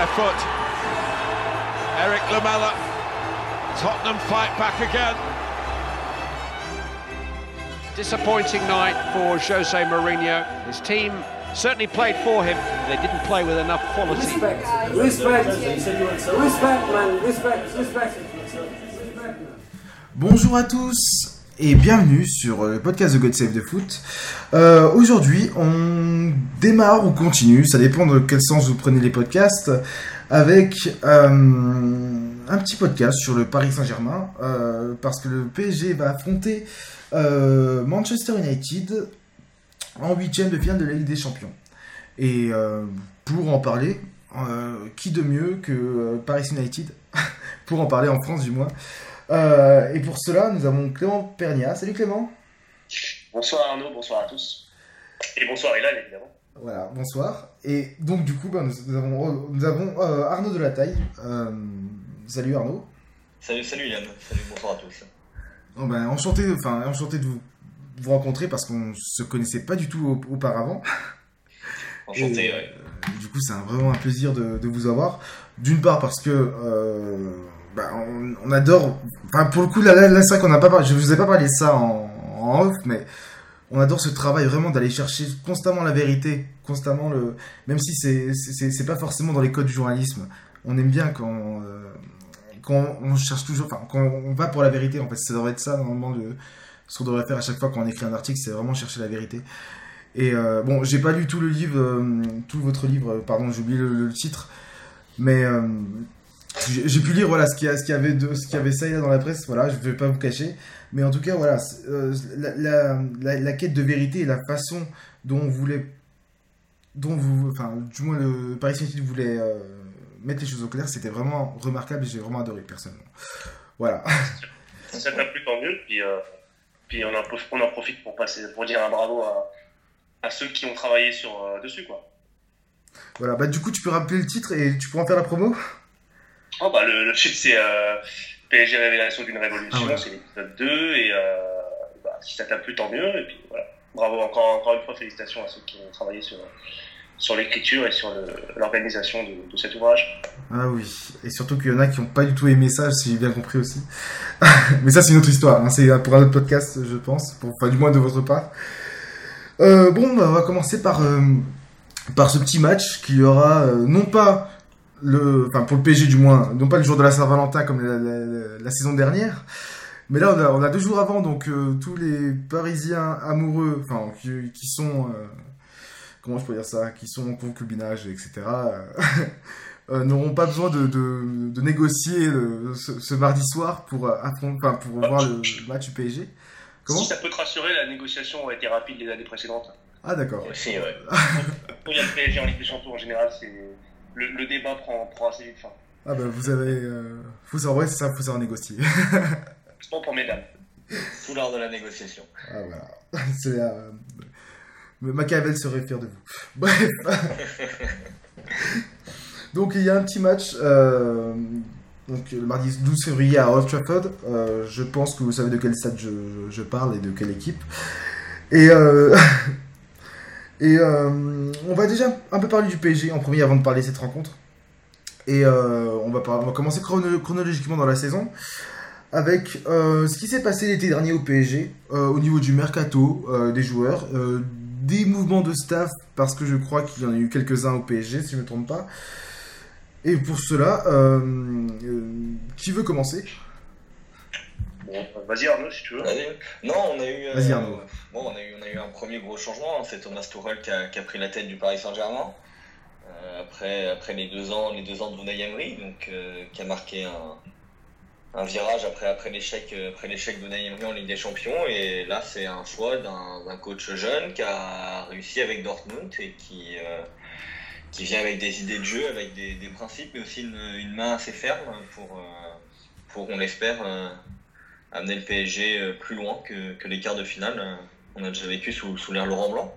very good left foot. Eric Lamella. Tottenham fight back again. Disappointing night for Jose Mourinho. His team certainly played for him. They didn't play with enough quality. Respect, respect, respect, man, respect, respect. Bonjour à tous et bienvenue sur le podcast de God Save the Foot. Euh, Aujourd'hui, on démarre ou continue, ça dépend de quel sens vous prenez les podcasts, avec euh, un petit podcast sur le Paris Saint-Germain, euh, parce que le PSG va affronter euh, Manchester United en huitième de finale de la Ligue des Champions. Et euh, pour en parler, euh, qui de mieux que euh, Paris United pour en parler en France du moins. Euh, et pour cela, nous avons Clément Pernia. Salut Clément. Bonsoir Arnaud, bonsoir à tous. Et bonsoir Ilan évidemment. Voilà, bonsoir. Et donc du coup, ben, nous, nous avons, nous avons euh, Arnaud de la taille. Euh, salut Arnaud. Salut, salut Yann, salut, bonsoir à tous. Oh, ben, enchanté, enfin enchanté de vous, vous rencontrer parce qu'on se connaissait pas du tout au- auparavant. Enchanté, Et, ouais. euh, du coup, c'est vraiment un plaisir de, de vous avoir. D'une part parce que euh, bah, on, on adore. Enfin, pour le coup, là, c'est qu'on n'a pas parlé. Je vous ai pas parlé de ça en, off, mais on adore ce travail vraiment d'aller chercher constamment la vérité, constamment le. Même si c'est pas forcément dans les codes du journalisme. On aime bien quand euh, quand on cherche toujours. Enfin, quand on va pour la vérité. En fait, ça devrait être ça normalement le ce qu'on devrait faire à chaque fois qu'on écrit un article, c'est vraiment chercher la vérité. Et euh, bon, j'ai pas lu tout le livre, euh, tout votre livre, euh, pardon, j'ai oublié le, titre, mais j'ai pu lire voilà ce qu'il y, qu'il y avait de, ce qu'il y avait ça et là dans la presse, voilà, je vais pas vous cacher, mais en tout cas voilà, euh, la, la, la, la quête de vérité et la façon dont on voulait, dont vous, enfin, du moins le Paris Saint-Germain voulait euh, mettre les choses au clair, c'était vraiment remarquable et j'ai vraiment adoré personnellement. Voilà. Ça t'a plu tant mieux, puis, euh, puis on, en, on en profite pour, passer, pour dire un bravo à, à ceux qui ont travaillé sur, euh, dessus quoi. Voilà, bah du coup tu peux rappeler le titre et tu pourras en faire la promo? Oh, bah, le, le titre c'est euh, PSG Révélation d'une Révolution, Ah ouais. c'est l'épisode 2, et euh, bah, si ça t'a plu tant mieux, et puis voilà. Bravo encore, encore une fois, félicitations à ceux qui ont travaillé sur, sur l'écriture et sur l'organisation de, de cet ouvrage. Ah oui, et surtout qu'il y en a qui n'ont pas du tout aimé ça, si j'ai bien compris aussi. Mais ça, c'est une autre histoire, hein. c'est pour un autre podcast, je pense, pour, enfin, du moins de votre part. Euh, bon, bah, on va commencer par, euh, par ce petit match qui aura euh, non pas le, enfin pour le PSG du moins, non pas le jour de la Saint-Valentin comme la, la- la- la saison dernière, mais là on a, on a deux jours avant, donc euh, tous les Parisiens amoureux, enfin qui, qui sont, euh, comment je peux dire ça, qui sont en concubinage, etc. euh, n'auront pas besoin de, de, de négocier le- ce, ce mardi soir pour, enfin, pour voir le, match du PSG. Comment? Si ça peut te rassurer, la négociation a été rapide les années précédentes. Ah d'accord. Aussi, ouais. Quand il y a le PSG en Ligue des Champions en général, c'est le, le débat prend, prend assez vite fin. Ah bah vous avez... Euh... Savoir, ouais, c'est ça, faut savoir négocier. Bon pour mesdames. Tout l'art de la négociation. Ah voilà. C'est... Euh... Machiavel serait fier de vous. Bref. Donc il y a un petit match... Euh... Donc le mardi 12 février à Old Trafford. Euh, je pense que vous savez de quel stade je, je- je parle et de quelle équipe. Et... Euh... Et euh, on va déjà un peu parler du PSG en premier avant de parler de cette rencontre. Et euh, on, va commencer chrono- chronologiquement dans la saison avec euh, ce qui s'est passé l'été dernier au PSG euh, au niveau du mercato des joueurs, des mouvements de staff parce que je crois qu'il y en a eu quelques-uns au PSG si je ne me trompe pas. Et pour cela, qui veut commencer? Bon, vas-y Arnaud si tu veux. Non, on a eu. euh, Vas-y, Arnaud. bon, on a eu, on a eu un premier gros changement. hein. C'est Thomas Tuchel qui a, qui a pris la tête du Paris Saint-Germain. Euh, après, après les deux ans, les deux ans de Unai Emery, donc euh, qui a marqué un, un virage après après l'échec, euh, après l'échec d'Unai Emery en Ligue des Champions. Et là, c'est un choix d'un d'un coach jeune qui a réussi avec Dortmund et qui euh, qui vient avec des idées de jeu, avec des, des principes, mais aussi une, une main assez ferme pour euh, pour on l'espère. Euh, amener le PSG euh, plus loin que, les quarts de finale. euh, On a déjà vécu sous, sous l'ère Laurent Blanc.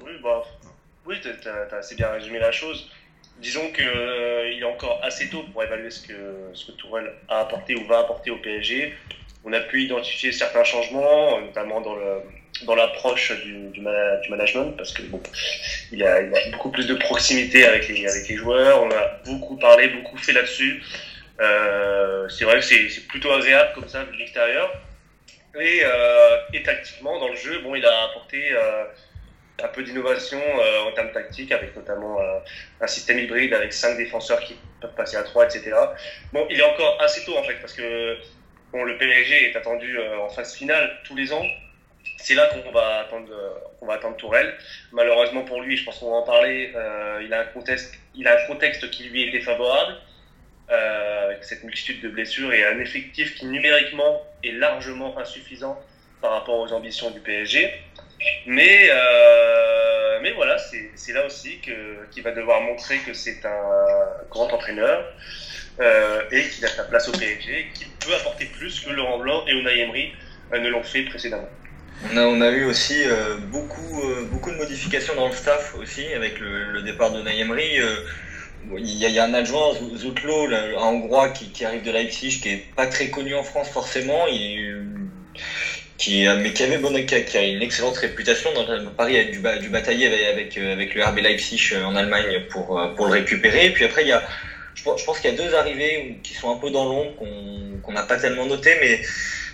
Oui, bah, oui, t'as t'as assez bien résumé la chose. Disons qu'il est encore assez tôt pour évaluer ce que, ce que Tourelle a apporté ou va apporter au PSG. On a pu identifier certains changements, notamment dans l'approche du, management parce que bon, il a, beaucoup plus de proximité avec les joueurs. On a beaucoup parlé, beaucoup fait là-dessus. Euh, c'est vrai que c'est plutôt agréable comme ça de l'extérieur. Et, euh, et, tactiquement, dans le jeu, bon, il a apporté euh, un peu d'innovation en termes tactiques, avec notamment un système hybride avec cinq défenseurs qui peuvent passer à 3, etc. Bon, il est encore assez tôt en fait, parce que bon, le PSG est attendu en phase finale tous les ans c'est là qu'on va attendre, qu'on va attendre Tourelle. Malheureusement pour lui, je pense qu'on va en parler. Il a un contexte, il a un contexte qui lui est défavorable euh, avec cette multitude de blessures et un effectif qui numériquement est largement insuffisant par rapport aux ambitions du PSG. Mais euh, mais voilà, c'est là aussi qu'il va devoir montrer que c'est un grand entraîneur. Euh, et qu'il a sa place au PSG, et qu'il peut apporter plus que Laurent Blanc et Unai Emery ne l'ont fait précédemment. On a, on a eu aussi beaucoup, beaucoup de modifications dans le staff aussi avec le, départ de Naïmri. Euh, il y, a, y, a un adjoint, Zoutlo, un Hongrois qui, qui, arrive de Leipzig, qui est pas très connu en France forcément, il, qui, mais qui avait bon, qui a, qui a une excellente réputation dans Paris avec du, du batailler avec, avec, avec, le RB Leipzig en Allemagne pour, pour le récupérer. Et puis après, il y a, je, je pense qu'il y a deux arrivées qui sont un peu dans l'ombre, qu'on n'a pas tellement noté, mais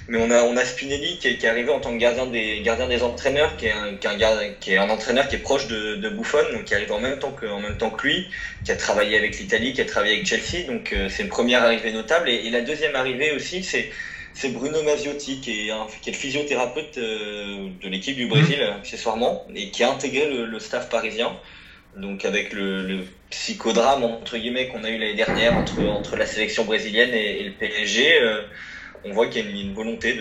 mais on a, on a Spinelli qui est, qui est arrivé en tant que gardien des, gardien des entraîneurs, qui est, un, qui, est un, qui est un entraîneur qui est proche de, de Buffon, donc qui arrive en même temps que, en même temps que lui, qui a travaillé avec l'Italie, qui a travaillé avec Chelsea, donc euh, c'est une première arrivée notable. Et, et, la deuxième arrivée aussi, c'est c'est Bruno Maziotti, qui est, un, qui est le physiothérapeute euh, de l'équipe du Brésil, mmh. accessoirement, et qui a intégré le, le staff parisien. Donc avec le, le psychodrame entre guillemets qu'on a eu l'année dernière entre entre la sélection brésilienne et, et le PSG. Euh, on voit qu'il y a une, volonté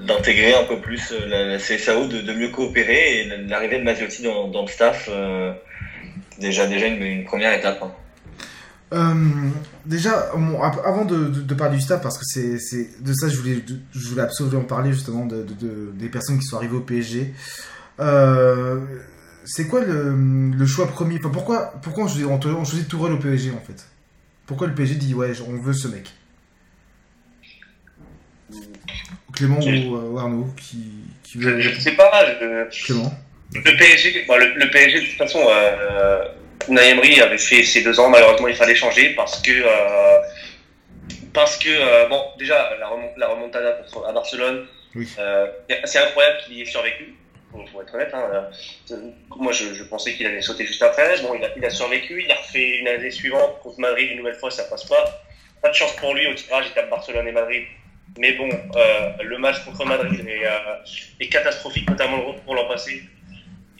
d'intégrer un peu plus euh, la, CSAO, de, de, mieux coopérer et l'arrivée de Maziotti dans, le staff, euh, déjà déjà une, première étape. Hein. Euh, déjà, bon, avant de, de, parler du staff, parce que c'est de ça je voulais, je voulais absolument parler justement de, des personnes qui sont arrivées au PSG. C'est quoi le, choix premier? Enfin, Pourquoi, pourquoi on, on, on choisit au PSG en fait? Pourquoi le PSG dit ouais, on veut ce mec? Clément ou, Arnaud qui, qui veut... je, je sais pas. Je... Clément. Le PSG, bon, le, le, PSG de toute façon, euh, Naïmri avait fait ses deux ans. Malheureusement, il fallait changer parce que euh, parce que euh, bon, déjà la, remont la remontada à Barcelone, oui. euh, c'est incroyable qu'il y ait survécu. Pour être honnête, hein. moi je, je pensais qu'il allait sauter juste après. Bon, il a, il a survécu, il a refait une année suivante contre Madrid une nouvelle fois, ça passe pas. Pas de chance pour lui au tirage, il tape Barcelone et Madrid mais bon, euh, le match contre Madrid est, euh, est catastrophique, notamment pour l'an passé.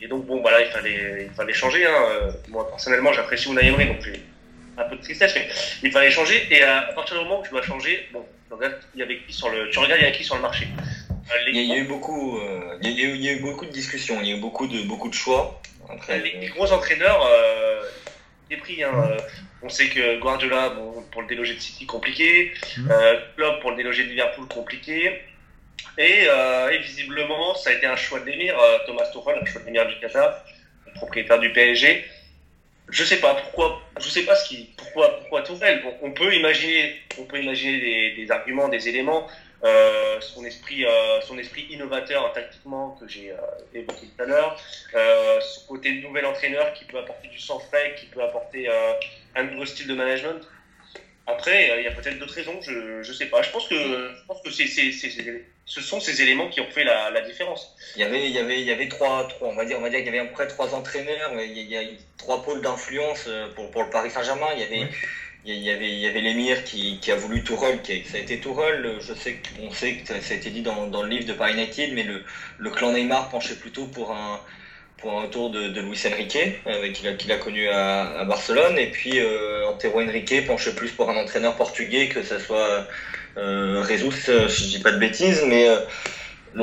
Et donc, bon, voilà, il fallait, il fallait changer. Hein. Euh, moi, personnellement, j'apprécie Unai Emery, donc j'ai un peu de tristesse, mais il fallait changer. Et à partir du moment où tu dois changer, bon, tu regardes, il y avait qui sur le, tu regardes, il y a qui sur le marché? il, y a, eu beaucoup, euh, il, y a eu, il y a eu beaucoup de discussions, il y a eu beaucoup de, beaucoup de choix. Après, les, les gros entraîneurs, des prix. Hein. On sait que Guardiola, bon, pour le déloger de City, compliqué. Mmh. Euh, Klopp, pour le déloger de Liverpool, compliqué. Et, euh, et, visiblement, ça a été un choix de l'émir, euh, Thomas Tuchel, un choix de l'émir du Qatar, propriétaire du PSG. Je sais pas pourquoi, je sais pas ce qui, pourquoi, pourquoi Tuchel. Bon, on peut imaginer, on peut imaginer des, des arguments, des éléments. Euh, son esprit, euh, son esprit innovateur tactiquement que j'ai euh, évoqué tout à l'heure, ce côté nouvel entraîneur qui peut apporter du sang frais, qui peut apporter un nouveau style de management. Après, il y a peut-être d'autres raisons, je je sais pas. Je pense que je pense que c'est c'est ce sont ces éléments qui ont fait la, la différence. Il y avait il y avait il y avait trois trois on va dire on va dire qu'il y avait à peu près trois entraîneurs, il y a, a trois pôles d'influence pour pour le Paris Saint-Germain. Il y avait oui il y avait il y avait l'émir qui, qui a voulu Tourelle qui ça a été Tourelle je sais qu'on sait que ça a été dit dans, dans le livre de Paris United mais le, le clan Neymar penchait plutôt pour un pour un retour de, de Luis Enrique euh, qu'il a, a connu à, à, Barcelone et puis euh, Antero Henrique penchait plus pour un entraîneur portugais que ce soit euh, Jesus euh, si je dis pas de bêtises mais euh,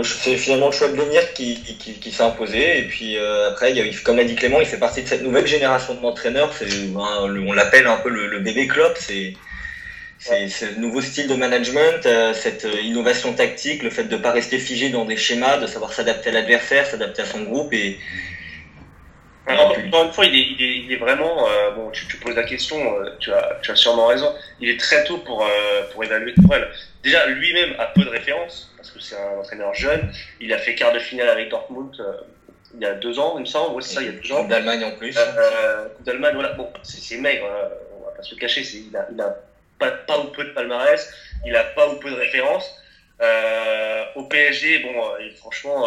c'est finalement le choix de Lemire qui, qui, qui, s'est imposé. Et puis euh, après, il y a, dit Clément, il fait partie de cette nouvelle génération d'entraîneurs. Ben, on l'appelle un peu le, le bébé club. C'est c'est ce nouveau style de management, euh, cette innovation tactique, le fait de ne pas rester figé dans des schémas, de savoir s'adapter à l'adversaire, s'adapter à son groupe. Et, encore une fois, il est, il est, il est vraiment. Euh, bon, tu, tu, poses la question, euh, tu, as, tu as sûrement raison. Il est très tôt pour, euh, pour évaluer Tourelle. Déjà, lui-même a peu de références, parce que c'est un entraîneur jeune. Il a fait quart de finale avec Dortmund il y a deux ans, il me semble. Ouais, c'est ça, il y a deux ans. d'Allemagne en plus. Coupe d'Allemagne, voilà. Bon, c'est maigre, on va pas se le cacher. Il a, il a pas, ou peu de palmarès, il a pas ou peu de références. au PSG, bon, franchement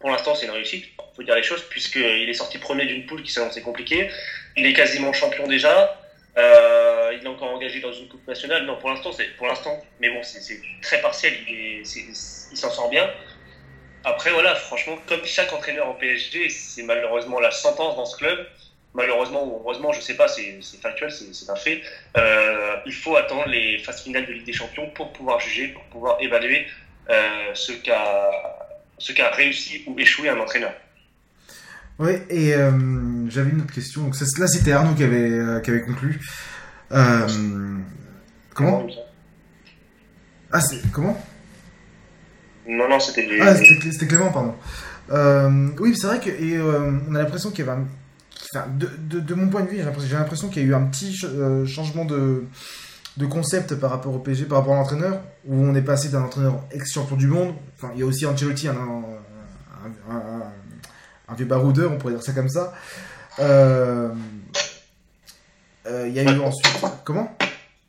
pour l'instant, c'est une réussite, il faut dire les choses, puisqu'il est sorti premier d'une poule qui s'annonçait compliquée. Il est quasiment champion déjà. Euh, il est encore engagé dans une coupe nationale. Non, pour l'instant, c'est pour l'instant, mais bon, c'est très partiel. Il s'en sort bien. Après, voilà, franchement, comme chaque entraîneur en PSG, c'est malheureusement la sentence dans ce club. Malheureusement ou heureusement, je sais pas, c'est factuel, c'est un fait. Euh, il faut attendre les phases finales de Ligue des Champions pour pouvoir juger, pour pouvoir évaluer euh, ce qu'a qu'a réussi ou échoué un entraîneur. Oui, et euh, j'avais une autre question. Donc, là, c'était Arnaud qui avait, qui avait conclu. Comment? Ah, c'est. Comment? Non, non, c'était. Ah, c'était Clément, pardon. oui, c'est vrai que. Et, on a l'impression qu'il y avait un. Enfin, de, de, de, mon point de vue, j'ai l'impression qu'il y a eu un petit changement de, de concept par rapport au PSG, par rapport à l'entraîneur, où on est passé d'un entraîneur ex-champion du monde, enfin il y a aussi Ancelotti, un, un, vieux baroudeur, on pourrait dire ça comme ça. Euh, euh, il y a eu ensuite... Comment?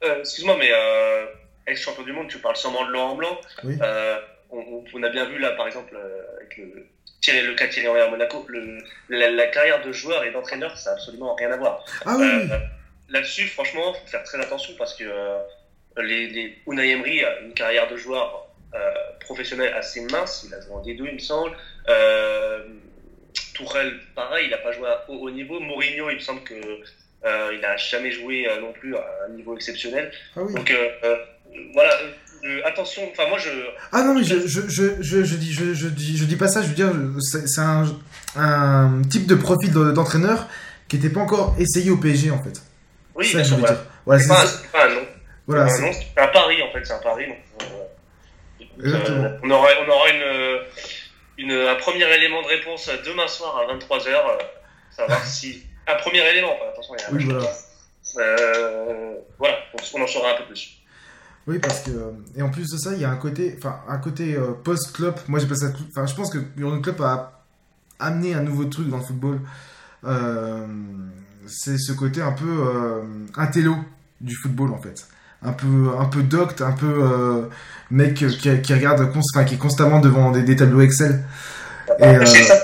Euh, Excuse-moi, mais ex-champion du monde, tu parles sûrement de Laurent Blanc. Oui. On, a bien vu là, par exemple, avec le, Thierry, le cas Thierry Henry à Monaco, le, la, carrière de joueur et d'entraîneur, ça n'a absolument rien à voir. Ah oui là-dessus, franchement, faut faire très attention parce que euh, les, les Unai Emery a une carrière de joueur euh, professionnel assez mince. Il a joué en D2, il me semble. Euh, Tourelle, pareil, il n'a pas joué à haut, niveau. Mourinho, il me semble que euh, il n'a jamais joué euh, non plus à un niveau exceptionnel. Ah oui. Donc voilà. Attention, enfin moi je. Ah non mais je, je, je, je, dis je, je, dis je dis pas ça. Je veux dire c'est un, un type de profil d'entraîneur qui n'était pas encore essayé au PSG en fait. Oui, ça, dire. Voilà, c'est pas, un nom. Voilà, c'est un, un pari en fait, c'est un pari. Donc, euh, euh, on aura, on aura une, une, un premier élément de réponse demain soir à 23h. Euh, savoir si. Un premier élément, attention, il y a oui, voilà. Euh, voilà, on en saura un peu plus. Oui, parce que et en plus de ça, il y a un côté, enfin un côté euh, post-club. Moi, j'ai pas ça. Enfin, je pense que le Club a amené un nouveau truc dans le football. Euh, c'est ce côté un peu euh, intello du football en fait. Un peu, un peu docte, un peu euh, mec qui, qui regarde, enfin, qui est constamment devant des, tableaux Excel. Euh, c'est ça,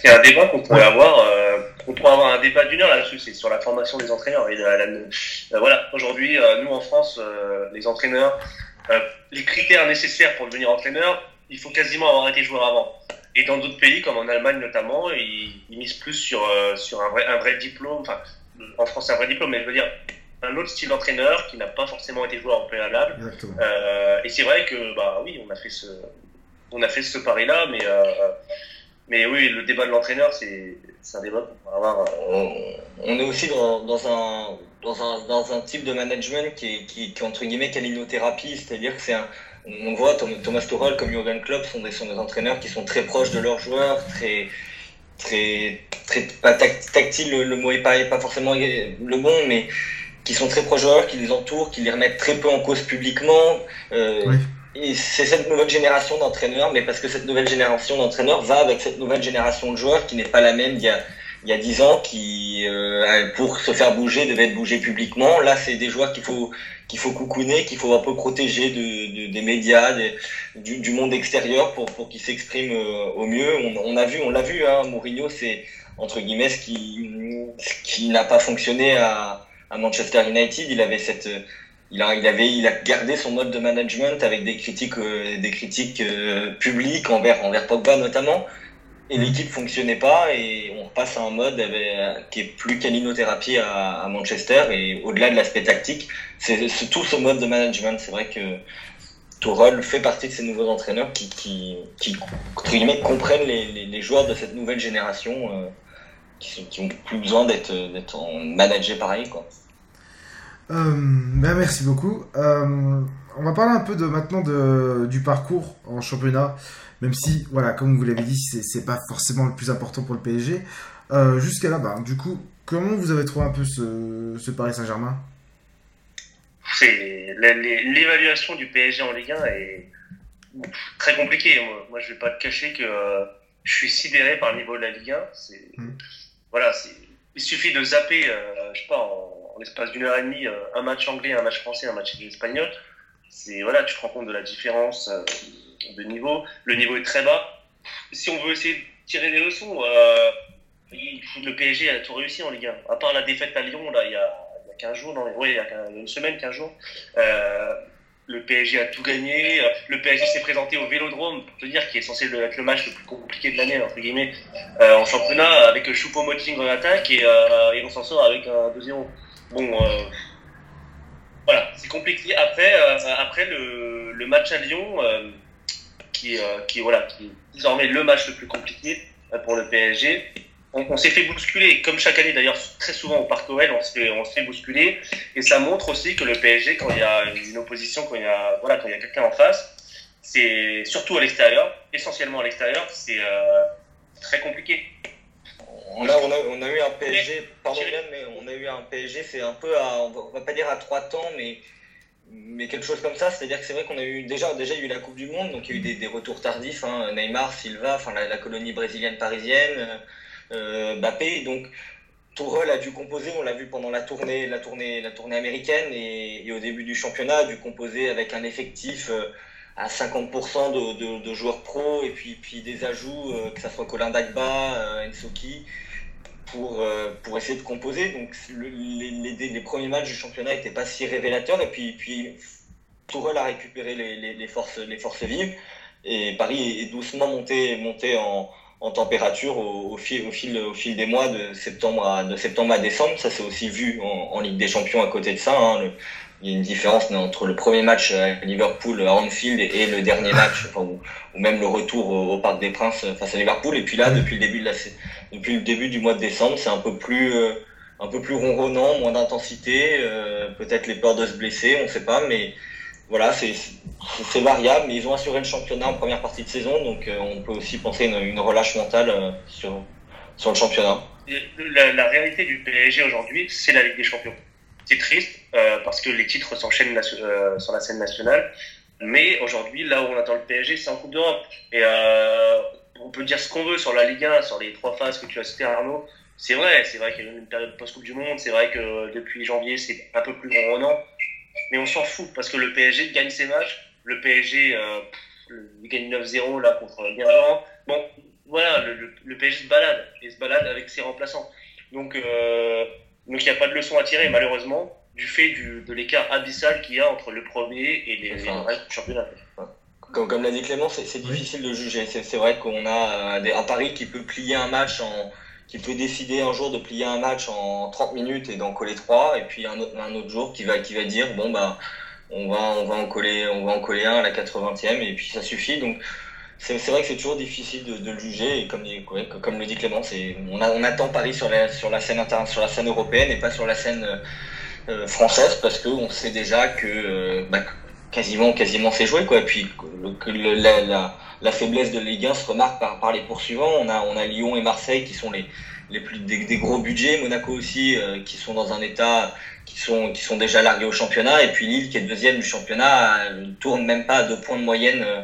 c'est un débat qu'on pourrait avoir. Euh, on pourrait avoir un débat d'une heure là-dessus, c'est sur la formation des entraîneurs. Et voilà, aujourd'hui, nous en France, les entraîneurs, les critères nécessaires pour devenir entraîneur, il faut quasiment avoir été joueur avant. Et dans d'autres pays, comme en Allemagne notamment, ils, ils misent plus sur, euh, sur un, vrai, un vrai diplôme. Enfin, en France, c'est un vrai diplôme, mais je veux dire, un autre style d'entraîneur qui n'a pas forcément été joueur en préalable. Euh, et c'est vrai que, bah oui, on a fait ce, on a fait ce pari-là, mais, euh, mais oui, le débat de l'entraîneur, c'est, c'est un débat qu'on va avoir. Euh, on, est aussi dans, dans, un, dans, un, dans un type de management qui est, qui, qui entre guillemets, calinothérapie, c'est-à-dire que c'est un, on voit Thomas Tuchel comme Jurgen Klopp sont des, sont des entraîneurs qui sont très proches de leurs joueurs, très très très pas tactile le, mot est pas, pas forcément le bon mais qui sont très proches de joueurs, qui les entourent, qui les remettent très peu en cause publiquement. Euh, c'est cette nouvelle génération d'entraîneurs, mais parce que cette nouvelle génération d'entraîneurs va avec cette nouvelle génération de joueurs qui n'est pas la même il y a il y a dix ans qui, euh, pour se faire bouger, devait être bougé publiquement. Là, c'est des joueurs qu'il faut qu'il faut coucouner, qu'il faut un peu protéger de, de des médias, du, du, monde extérieur pour pour qu'ils s'expriment euh, au mieux. On, on, a vu, on l'a vu, hein, Mourinho, c'est entre guillemets ce qui qui n'a pas fonctionné à, à Manchester United. Il avait cette il a, il avait, il a gardé son mode de management avec des critiques, euh, des critiques euh, publiques envers, envers Pogba notamment et l'équipe fonctionnait pas et on repasse à un mode qui est plus calinothérapie à, à Manchester et au-delà de l'aspect tactique, c'est tout ce mode de management. C'est vrai que Tourelle fait partie de ces nouveaux entraîneurs qui, qui, qui comprennent les, les, joueurs de cette nouvelle génération euh, qui, qui ont plus besoin d'être managés pareil. Quoi. Euh, ben merci beaucoup. Euh, on va parler un peu de maintenant de, du parcours en championnat. Même si, voilà, comme vous l'avez dit, c'est pas forcément le plus important pour le PSG. Euh, Jusqu'à là-bas, du coup, comment vous avez trouvé un peu ce, ce Paris Saint-Germain? C'est l'évaluation du PSG en Ligue 1 est très compliquée. Moi, moi je vais pas te cacher que je suis sidéré par le niveau de la Ligue 1. C'est Mm. voilà, il suffit de zapper, je sais pas, en, en l'espace d'une heure et demie, euh, un match anglais, un match français, un match espagnol. Voilà, tu te rends compte de la différence euh, de niveau. Le niveau est très bas. Si on veut essayer de tirer des leçons, euh, le PSG a tout réussi en Ligue 1. À part la défaite à Lyon, là, il y a, il y a 15 jours, non, il y a une semaine, 15 jours. Le PSG a tout gagné. Le PSG s'est présenté au Vélodrome, pour te dire, qui est censé être le match le plus compliqué de l'année, entre guillemets, en championnat, avec Choupo-Moting en attaque, et, euh, et on s'en sort avec un 2-0. Bon, euh, voilà, c'est compliqué. Après, euh, le, match à Lyon, euh, qui, est, désormais le match le plus compliqué pour le PSG, on, s'est fait bousculer, comme chaque année d'ailleurs, très souvent au Parc on se fait, bousculer. Et ça montre aussi que le PSG, quand il y a une opposition, quand il y a, quelqu'un en face, c'est surtout à l'extérieur, essentiellement à l'extérieur, c'est très compliqué. On a, on, a, on a eu un PSG, pardon Yann, mais on a eu un PSG, c'est un peu à, on va, pas dire à trois temps, mais, mais quelque chose comme ça. C'est-à-dire que c'est vrai qu'on a eu déjà, déjà eu la Coupe du Monde, donc il y a eu des, des retours tardifs, hein, Neymar, Silva, enfin la, la colonie brésilienne parisienne, euh, Mbappé, donc Tourelle a dû composer, on l'a vu pendant la tournée, la tournée, la tournée américaine et, et au début du championnat, a dû composer avec un effectif euh, à 50% de, de, joueurs pros et puis, puis des ajouts, euh, que ce soit Colin Dagba, euh, pour, euh, pour essayer de composer. Donc le, les, les, premiers matchs du championnat n'étaient pas si révélateurs et puis, puis Tourelle a récupéré les, les, forces, les forces vives et Paris est doucement monté, monté en, en température au, fil, au, fil, au fil des mois de septembre à, de septembre à décembre. Ça s'est aussi vu en, Ligue des Champions à côté de ça. Hein, il y a une différence entre le premier match à Liverpool à Anfield et le dernier match, enfin, ou, ou, même le retour au, au, Parc des Princes face à Liverpool. Et puis là, depuis le début de la, depuis le début du mois de décembre, c'est un peu plus, euh, un peu plus ronronnant, moins d'intensité, euh, peut-être les peurs de se blesser, on ne sait pas, mais voilà, c'est c'est variable. Mais ils ont assuré le championnat en première partie de saison, donc euh, on peut aussi penser une, une relâche mentale euh, sur sur le championnat. La, la réalité du PSG aujourd'hui, c'est la Ligue des Champions c'est triste euh, parce que les titres s'enchaînent euh, sur la scène nationale. Mais aujourd'hui, là où on attend le PSG, c'est en Coupe d'Europe. Et euh, on peut dire ce qu'on veut sur la Ligue 1, sur les trois phases que tu as cité, Arnaud. C'est vrai, c'est vrai qu'il y a une période post-Coupe du Monde. C'est vrai que depuis janvier, c'est un peu plus ronronnant. Mais on s'en fout parce que le PSG gagne ses matchs. Le PSG il gagne 9-0 là contre Guingamp. Bon, voilà, le, PSG se balade et se balade avec ses remplaçants. Donc donc il n'y a pas de leçon à tirer, malheureusement, du fait du, de l'écart abyssal qu'il y a entre le premier et les, enfin, les du championnat. Comme, comme l'a dit Clément, c'est difficile de juger. C'est vrai qu'on a des, un pari qui peut plier un match en qui peut décider un jour de plier un match en 30 minutes et d'en coller trois, et puis un autre, un autre jour qui va, qui va dire bon bah on va, on va en coller, on va en coller un à la 80e et puis ça suffit. Donc c'est vrai que c'est toujours difficile de, de, le juger et comme, comme le dit Clément, on, a, on attend Paris sur la, sur la scène interne, sur la scène européenne et pas sur la scène euh, française parce qu'on sait déjà que euh, bah, quasiment quasiment c'est joué quoi. Et puis que le, la, la, faiblesse de Ligue 1 se remarque par, par les poursuivants. On a on a Lyon et Marseille qui sont les les plus des, gros budgets, Monaco aussi euh, qui sont dans un état qui sont qui sont déjà largués au championnat et puis Lille qui est deuxième du championnat ne tourne même pas à deux points de moyenne euh,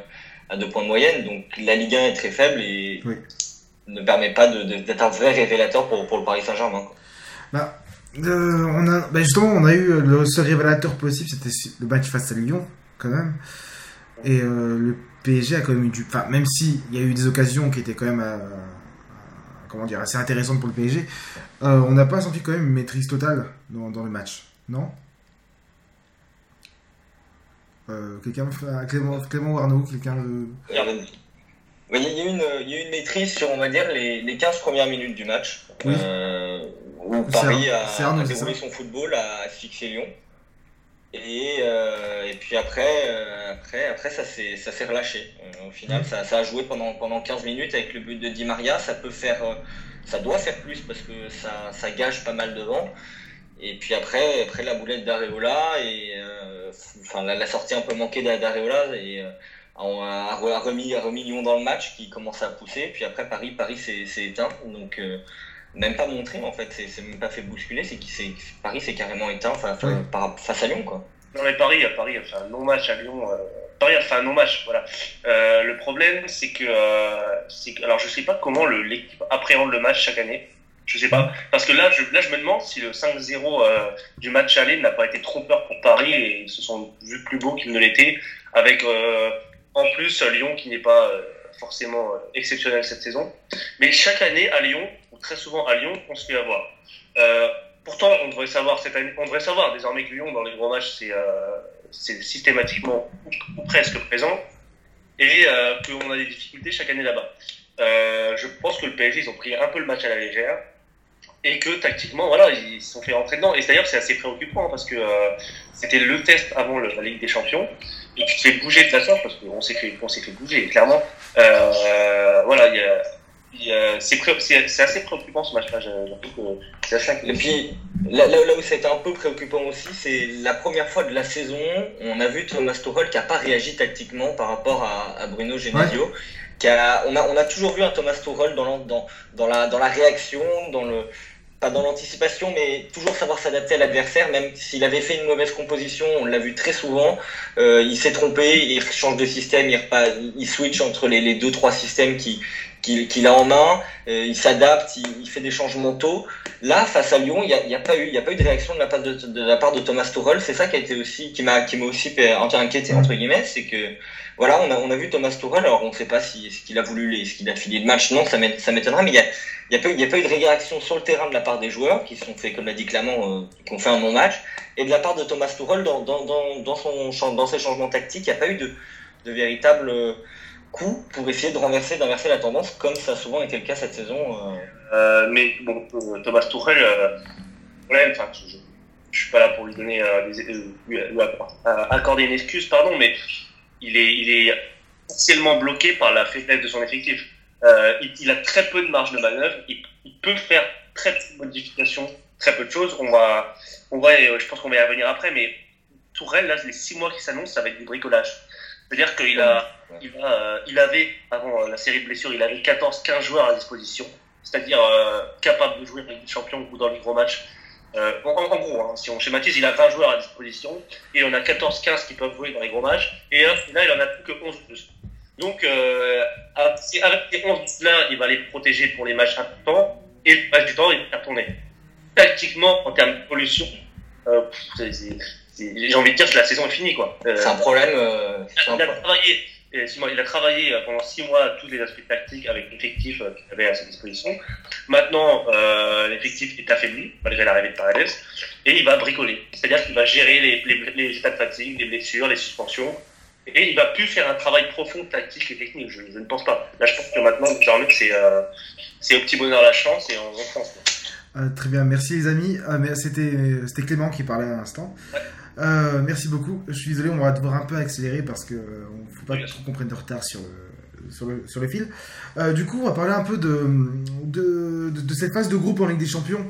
à deux points de moyenne. Donc la Ligue 1 est très faible et oui. ne permet pas d'être un vrai révélateur pour, pour le Paris Saint-Germain. Bah, euh, on a, bah justement, on a eu le seul révélateur possible, c'était le match face à Lyon, quand même. Et euh, le PSG a quand même eu du. Enfin, même s'il y a eu des occasions qui étaient quand même. Euh, comment dire, assez intéressantes pour le PSG, on n'a pas senti quand même une maîtrise totale dans, dans le match, non? Euh, quelqu'un Clément, Clément ou Arnaud quelqu'un il, y a une, il y a une maîtrise sur on va dire les, les 15 premières minutes du match. Oui. euh, où Paris a, Arnaud, a déroulé son football à, fixer Lyon. Et, euh, et puis après après après ça s'est ça s'est relâché. Au final oui. ça, ça, a joué pendant pendant 15 minutes avec le but de Di Maria. Ça peut faire ça doit faire plus parce que ça, ça gage pas mal devant et puis après, après la boulette d'Areola et euh, enfin la, la, sortie un peu manquée d'Areola et euh, a, a, remis a remis Lyon dans le match qui commence à pousser. Puis après Paris Paris s'est éteint. Donc euh, même pas montré en fait, c'est même pas fait bousculer, c'est que Paris s'est carrément éteint face, face, à Lyon quoi. Non mais Paris, Paris a fait un non-match à Lyon. Paris a fait un non-match, voilà. le problème, c'est que, que, alors je sais pas comment l'équipe appréhende le match chaque année. Je sais pas. Parce que là, je, là, je me demande si le 5-0 euh, du match aller n'a pas été trop peur pour Paris et ils se sont vus plus beaux qu'ils ne l'étaient. Avec euh, en plus Lyon qui n'est pas euh, forcément exceptionnel cette saison. Mais chaque année à Lyon, ou très souvent à Lyon, on se fait avoir. pourtant, on devrait savoir cette année, on devrait savoir désormais que Lyon dans les gros matchs c'est systématiquement ou, presque présent et qu'on a des difficultés chaque année là-bas. je pense que le PSG ils ont pris un peu le match à la légère et que tactiquement, voilà, ils se sont fait rentrer dedans. Et d'ailleurs, c'est assez préoccupant hein, parce que euh, c'était le test avant la Ligue des Champions. Et tu te fais bouger de la sorte parce qu'on s'est fait, on s'est fait bouger, clairement. Euh, voilà, il y a, c'est assez préoccupant ce match-là. Et puis, là, là, où ça a été un peu préoccupant aussi, c'est la première fois de la saison, on a vu Thomas Tuchel qui n'a pas réagi tactiquement par rapport à, Bruno Genesio on, a, on a toujours vu un Thomas Tuchel dans, dans, dans, la, dans la réaction, dans le, pas dans l'anticipation, mais toujours savoir s'adapter à l'adversaire, même s'il avait fait une mauvaise composition, on l'a vu très souvent, euh, il s'est trompé, il change de système, il, il switch entre les, les deux trois systèmes qui qu'il a en main, euh, il s'adapte, il, fait des changements tôt. Là, face à Lyon, il n'y a, a, pas eu, il y a pas eu de réaction de la part de, la part de Thomas Tuchel. C'est ça qui a été aussi, qui m'a, qui m'a aussi inquiété entre guillemets, c'est que voilà, on a, on a vu Thomas Tuchel. Alors on ne sait pas si ce qu'il a voulu, ce qu'il a filé de match. Non, ça m'étonnerait, mais il a, il y a pas, eu de réaction sur le terrain de la part des joueurs qui sont fait, comme l'a dit Clément, euh, qui ont fait un non match, et de la part de Thomas Tuchel dans, dans, dans, dans son dans ses changements tactiques, il n'y a pas eu de, de véritable euh, coup pour essayer de renverser, d'inverser la tendance, comme ça a souvent été le cas cette saison. Euh. Euh, mais bon, Thomas Tuchel, euh, enfin, je, ne suis pas là pour lui donner lui, accorder une excuse, pardon, mais il est, il est partiellement bloqué par la faiblesse de son effectif. Il, il, a très peu de marge de manœuvre. Il, peut faire très peu de modifications, très peu de choses. On va, on va, je pense qu'on va y revenir après, mais Tourelle, là, les six mois qui s'annoncent, ça va être du bricolage. C'est-à-dire qu'il a, il, euh, il, avait, avant la série de blessures, il avait 14-15 joueurs à disposition, c'est-à-dire euh, capables de jouer avec des champions ou dans les gros matchs. Euh, en, gros, hein, si on schématise, il a 20 joueurs à disposition et on a 14-15 qui peuvent jouer dans les gros matchs, et là, il en a plus que 11 plus. Donc, avec ces 11 là, il va les protéger pour les matchs importants, et le reste du temps, il va faire tourner. Tactiquement, en termes de pollution, c'est j'ai envie de dire que la saison est finie. quoi. Euh, c'est un problème. Euh, il, a travaillé, euh, il a travaillé pendant six mois tous les aspects tactiques avec l'effectif qu'il avait à sa disposition. Maintenant, l'effectif est affaibli malgré l'arrivée de Paredes et il va bricoler. C'est-à-dire qu'il va gérer les, les, états de fatigue, les blessures, les suspensions. Et il va plus faire un travail profond tactique et technique. Je, ne pense pas. Là, je pense que maintenant, désormais, c'est c'est au petit bonheur la chance et en France. très bien, merci les amis. Ah, c'était Clément qui parlait à l'instant. Euh, merci beaucoup. Je suis désolé, on va devoir un peu accélérer parce que ne euh, faut pas qu'on prenne de retard sur le, sur le, sur le fil. Euh, du coup, on va parler un peu de, de, de, cette phase de groupe en Ligue des Champions,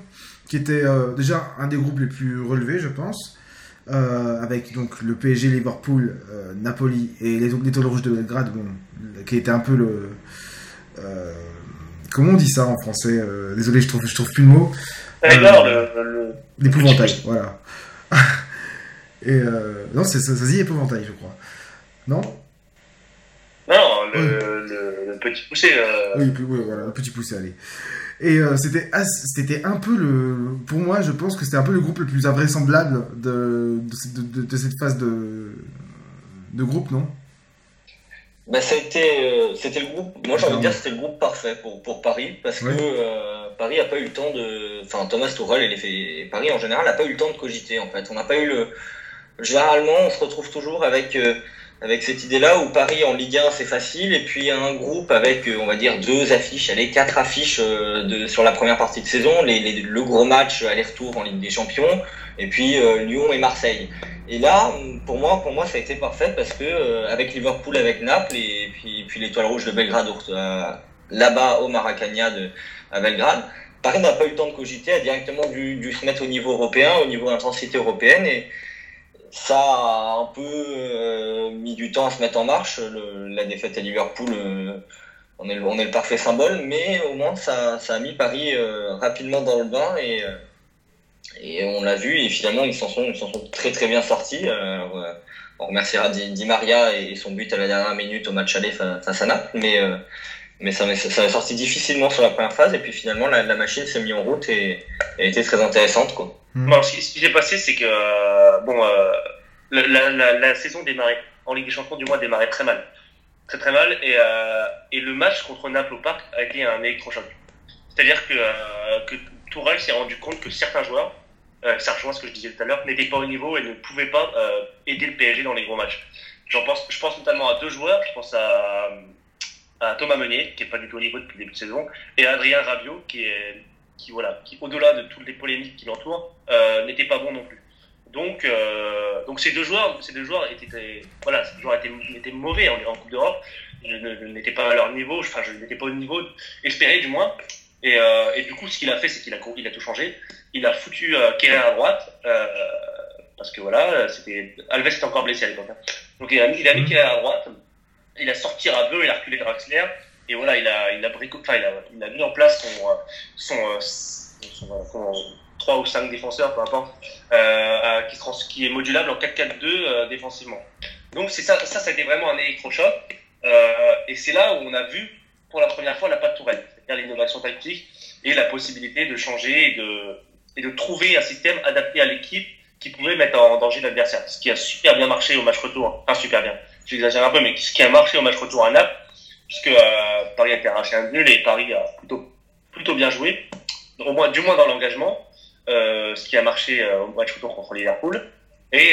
qui était déjà un des groupes les plus relevés, je pense, avec donc le PSG, Liverpool, Napoli et les Étoiles Rouges de Belgrade, bon, qui était un peu le comment on dit ça en français Désolé, je trouve, je trouve plus le mot. L'épouvantail, voilà. Et euh, non, c'est ça, ça dit épouvantail, je crois. Non? Non, le, le, petit poussé. Euh... Oui, voilà, le petit poussé, allez. Et euh, c'était, c'était un peu le. Pour moi, je pense que c'était un peu le groupe le plus invraisemblable de, de, de, cette phase de, de groupe, non? Bah, c'était, euh, c'était le groupe. Moi, j'ai envie de dire c'était le groupe parfait pour, pour Paris parce que euh, Paris n'a pas eu le temps de. Enfin, Thomas Tuchel et les Paris en général n'a pas eu le temps de cogiter en fait. On n'a pas eu le, généralement, on se retrouve toujours avec euh, avec cette idée-là où Paris en Ligue 1 c'est facile et puis un groupe avec euh, on va dire deux affiches, allez quatre affiches euh, de, sur la première partie de saison, les, les, le gros match aller-retour en Ligue des Champions et puis Lyon et Marseille. Et là, pour moi, pour moi, ça a été parfait parce que avec Liverpool, avec Naples et puis, puis l'étoile rouge de Belgrade là-bas au Maracana de, à Belgrade, Paris n'a pas eu le temps de cogiter, a directement dû, dû se mettre au niveau européen, au niveau intensité européenne et ça a un peu euh, mis du temps à se mettre en marche. la défaite à Liverpool, euh, on est, le, parfait symbole, mais au moins ça, a mis Paris rapidement dans le bain et, on l'a vu et finalement ils s'en sont très très bien sortis. on remerciera Di, Maria et son but à la dernière minute au match aller face à Naples, mais mais ça, ça a sorti difficilement sur la première phase et puis finalement la, la machine s'est mise en route et, a été très intéressante quoi. Hmm. Bon, ce qui, s'est passé c'est que euh, bon euh, la, la, la, saison démarrait en Ligue des Champions du mois démarrait très mal très très mal et, euh, et le match contre Naples au parc a été un électrochoc. C'est-à-dire que euh, que Tourelle s'est rendu compte que certains joueurs euh, ça rejoint ce que je disais tout à l'heure n'étaient pas au niveau et ne pouvaient pas aider le PSG dans les gros matchs. J'en pense je pense notamment à deux joueurs, je pense à à Thomas Meunier, qui est pas du tout au niveau depuis le début de saison, et à Adrien Rabiot, qui est, qui voilà, qui au-delà de toutes les polémiques qui l'entourent, euh, n'était pas bon non plus. Donc, euh, donc ces deux joueurs, ces deux joueurs étaient, voilà, ces deux joueurs étaient, étaient mauvais en, en Coupe d'Europe. Je n'étais pas à leur niveau, enfin, je n'étais pas au niveau espéré du moins. Et, euh, et du coup, ce qu'il a fait, c'est qu'il a, il a tout changé. Il a foutu euh, Kerrer à droite, euh, parce que voilà, c'était Alves était encore blessé à l'époque. Hein. Donc il a, il a mis mmh. Kerrer à droite il a sorti Rabiot, il a reculé Draxler, et voilà, il a, il a, enfin, il a, mis en place son, son, son, 3 ou 5 défenseurs, peu importe, euh, qui, est modulable en 4-4-2 euh, défensivement. Donc ça, ça, ça a été vraiment un électrochoc, euh, et c'est là où on a vu pour la première fois la patte tourelle, c'est-à-dire l'innovation tactique et la possibilité de changer et de, et de trouver un système adapté à l'équipe qui pouvait mettre en danger l'adversaire, ce qui a super bien marché au match retour, enfin super bien, j'exagère un peu, mais ce qui a marché au match retour à Naples, puisque euh, Paris a été arraché un nul et Paris a plutôt, plutôt bien joué, au moins, du moins dans l'engagement, euh, ce qui a marché euh, au match retour contre Liverpool. Et,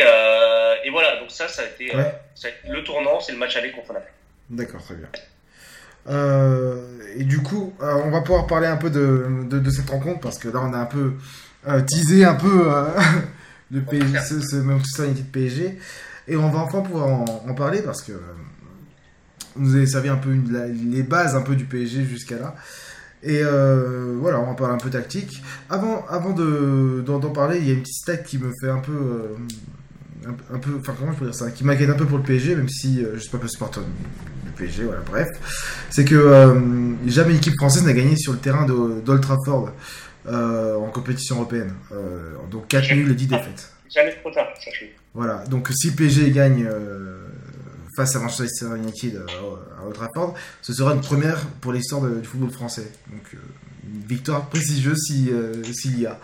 et voilà, donc ça, ça a été, ça a été le tournant, c'est le match aller contre Naples. D'accord, très bien. et du coup, on va pouvoir parler un peu de, de, de, cette rencontre parce que là, on a un peu teasé un peu le PSG, ce, ce, même tout ça, une petite PSG. Et on va enfin pouvoir en, parler parce que vous avez servi un peu les bases un peu du PSG jusqu'à là. Et euh, voilà, on va parler un peu tactique. Avant, avant de, d'en, parler, il y a une petite stat qui me fait un peu. Euh, un, peu enfin, comment je peux dire ça Qui m'inquiète un peu pour le PSG, même si euh, je suis pas peu supporter du PSG, voilà, bref. C'est que jamais une équipe française n'a gagné sur le terrain de, d'Old Trafford en compétition européenne. donc 4 nuls et 10 défaites. Jamais trop tard, sachez. Voilà, donc si PSG gagne euh, face à Manchester United euh, à Old Trafford, ce sera une première pour l'histoire du football français. Donc euh, une victoire prestigieuse s'il y a.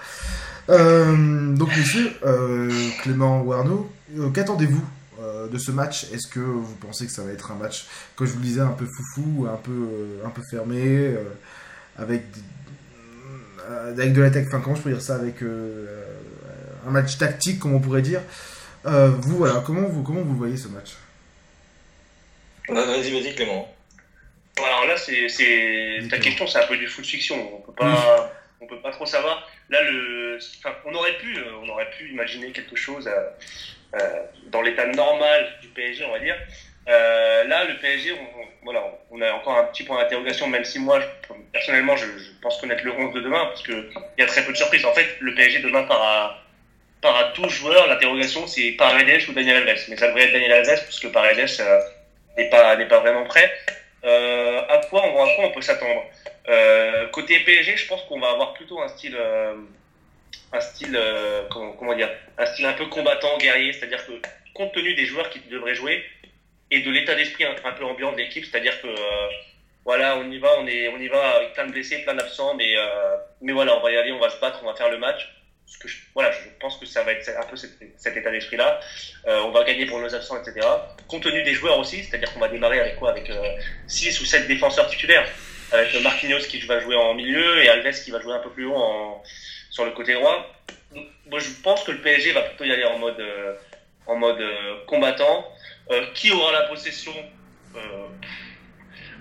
donc messieurs, Clément ou Arnaud, qu'attendez-vous de ce match? Est-ce que vous pensez que ça va être un match, comme je vous le disais, un peu foufou, un peu, un peu fermé, avec, avec de l'attaque, enfin comment je peux dire ça, avec un match tactique, comme on pourrait dire? Euh, vous, voilà, comment vous, comment vous voyez ce match? Vas-y, vas-y, Clément. Alors là, c'est, ta question, c'est un peu du foot fiction. On peut pas, on peut pas trop savoir. Là, le, on aurait pu, euh, on aurait pu imaginer quelque chose euh, dans l'état normal du PSG, on va dire. là, le PSG, on, voilà, on a encore un petit point d'interrogation, même si moi, personnellement, je, pense connaître le 11 de demain, parce que il y a très peu de surprises. En fait, le PSG demain part à par à 12 joueurs, l'interrogation c'est Paredes ou Daniel Alves. Mais ça devrait être Daniel Alves puisque Paredes euh, n'est pas n'est pas vraiment prêt. Euh, à quoi on, à quoi on peut s'attendre? Euh, Côté PSG, je pense qu'on va avoir plutôt un style euh, un style comment, dire? Un style un peu combattant, guerrier. C'est-à-dire que compte tenu des joueurs qui devraient jouer et de l'état d'esprit un, un, peu ambiant de l'équipe, c'est-à-dire que voilà, on y va, on est on y va avec plein de blessés, plein d'absents, mais mais voilà, on va y aller, on va se battre, on va faire le match je, voilà, je pense que ça va être un peu cet, état d'esprit-là. Euh, on va gagner pour nos absents, etc. Compte tenu des joueurs aussi, c'est-à-dire qu'on va démarrer avec quoi Avec 6 euh, ou 7 défenseurs titulaires. Avec Marquinhos qui va jouer en milieu et Alves qui va jouer un peu plus haut en, sur le côté droit. moi, je pense que le PSG va plutôt y aller en mode, euh, en mode combattant. qui aura la possession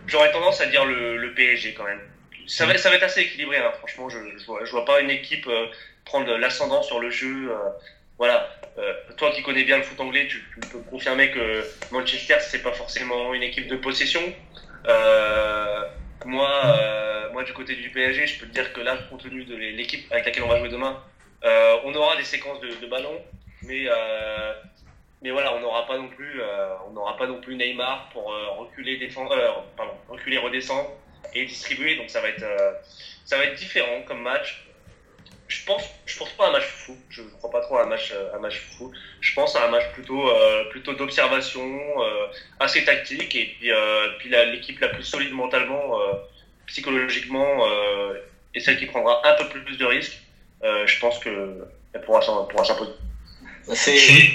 J'aurais tendance à dire le, PSG quand même. Ça va, ça va être assez équilibré, hein. franchement. Je, je vois pas une équipe prendre l'ascendant sur le jeu. Euh, voilà. Euh, toi qui connais bien le foot anglais, tu, peux confirmer que Manchester, c'est pas forcément une équipe de possession. Euh, moi, moi, du côté du PSG, je peux te dire que là, compte tenu de l'équipe avec laquelle on va jouer demain, on aura des séquences de, de ballons, mais mais voilà, on n'aura pas non plus, on n'aura pas non plus Neymar pour reculer, pardon, reculer, redescendre et distribuer. Donc ça va être, ça va être différent comme match je pense, je pense pas à un match fou. Je crois pas trop à un match, un match fou. Je pense à un match plutôt, euh, plutôt d'observation, euh, assez tactique, et puis, euh, puis l'équipe la, plus solide mentalement, psychologiquement, et celle qui prendra un peu plus de risques. je pense que elle pourra, pourra s'imposer. C'est,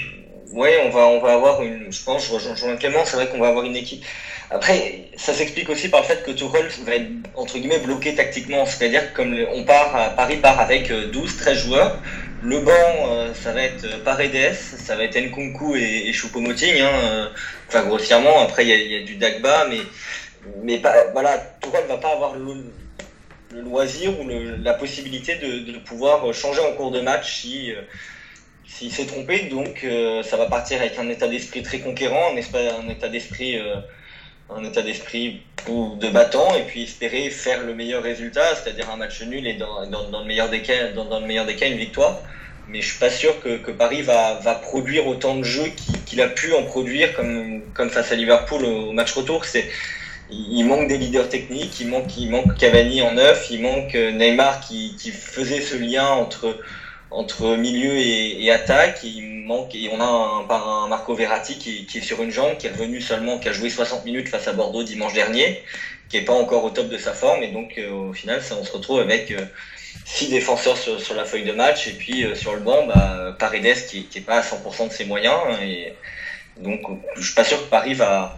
ouais, on va, on va avoir une. Je pense, je rejoins Clément. C'est vrai qu'on va avoir une équipe après, ça s'explique aussi par le fait que Tuchel va être entre guillemets bloqué tactiquement, c'est-à-dire que comme on part, Paris part avec 12-13 euh, joueurs, le banc euh, ça va être euh, Paredes, ça va être Nkunku et, et hein, enfin grossièrement. Après il y a, du Dagba, mais mais pas, voilà, Tuchel va pas avoir le, loisir ou la possibilité de, pouvoir changer en cours de match si s'il s'est trompé. Donc ça va partir avec un état d'esprit très conquérant, un, un état d'esprit un état d'esprit de battant et puis espérer faire le meilleur résultat, c'est-à-dire un match nul et dans, dans, le meilleur des cas, dans, le meilleur des cas une victoire. Mais je suis pas sûr que, que Paris va, va produire autant de jeux qu'il a pu en produire comme, comme face à Liverpool au match retour. C'est il manque des leaders techniques, il manque, il manque Cavani en neuf, il manque Neymar qui, qui faisait ce lien entre entre milieu et, attaque. Il manque et on a un, un Marco Verratti qui, est sur une jambe, qui est revenu seulement, qui a joué 60 minutes face à Bordeaux dimanche dernier, qui est pas encore au top de sa forme et donc euh, au final ça, on se retrouve avec euh, six défenseurs sur, la feuille de match et puis euh, sur le banc bah, Paredes qui, qui est pas à 100% de ses moyens et donc je suis pas sûr que Paris va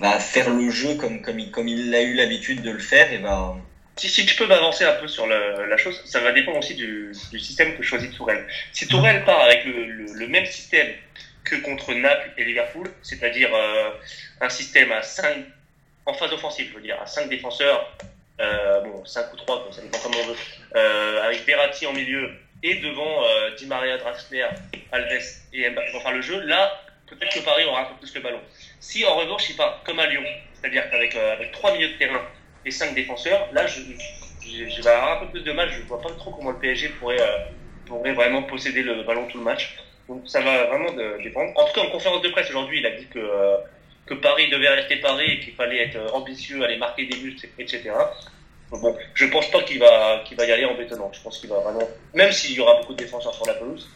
va faire le jeu comme comme il comme il a eu l'habitude de le faire et va si, si je peux m'avancer un peu sur la chose, ça va dépendre aussi du, du système que choisit Tourelle. Si Tourelle part avec le, le, même système que contre Naples et Liverpool, c'est-à-dire euh, un système à 5 en phase offensive, je veux dire, à 5 défenseurs, euh, bon, 5 ou 3, ça dépend comment on veut, euh, avec Verratti en milieu et devant Di Maria, Draxler, Alves et Mbappé vont faire le jeu, là, peut-être que Paris aura un peu plus le ballon. Si en revanche il part comme à Lyon, c'est-à-dire qu'avec avec 3 milieux de terrain, et 5 défenseurs. Là, je, vais avoir un peu plus de mal. Je vois pas trop comment le PSG pourrait, euh, pourrait vraiment posséder le ballon tout le match. Donc ça va vraiment dépendre. En tout cas, en conférence de presse aujourd'hui, il a dit que, euh, que Paris devait rester Paris et qu'il fallait être ambitieux, aller marquer des buts, etc. bon, je pense pas qu'il va, qu'il va y aller en bétonnant. Je pense qu'il va vraiment, même s'il y aura beaucoup de défenseurs sur la pelouse,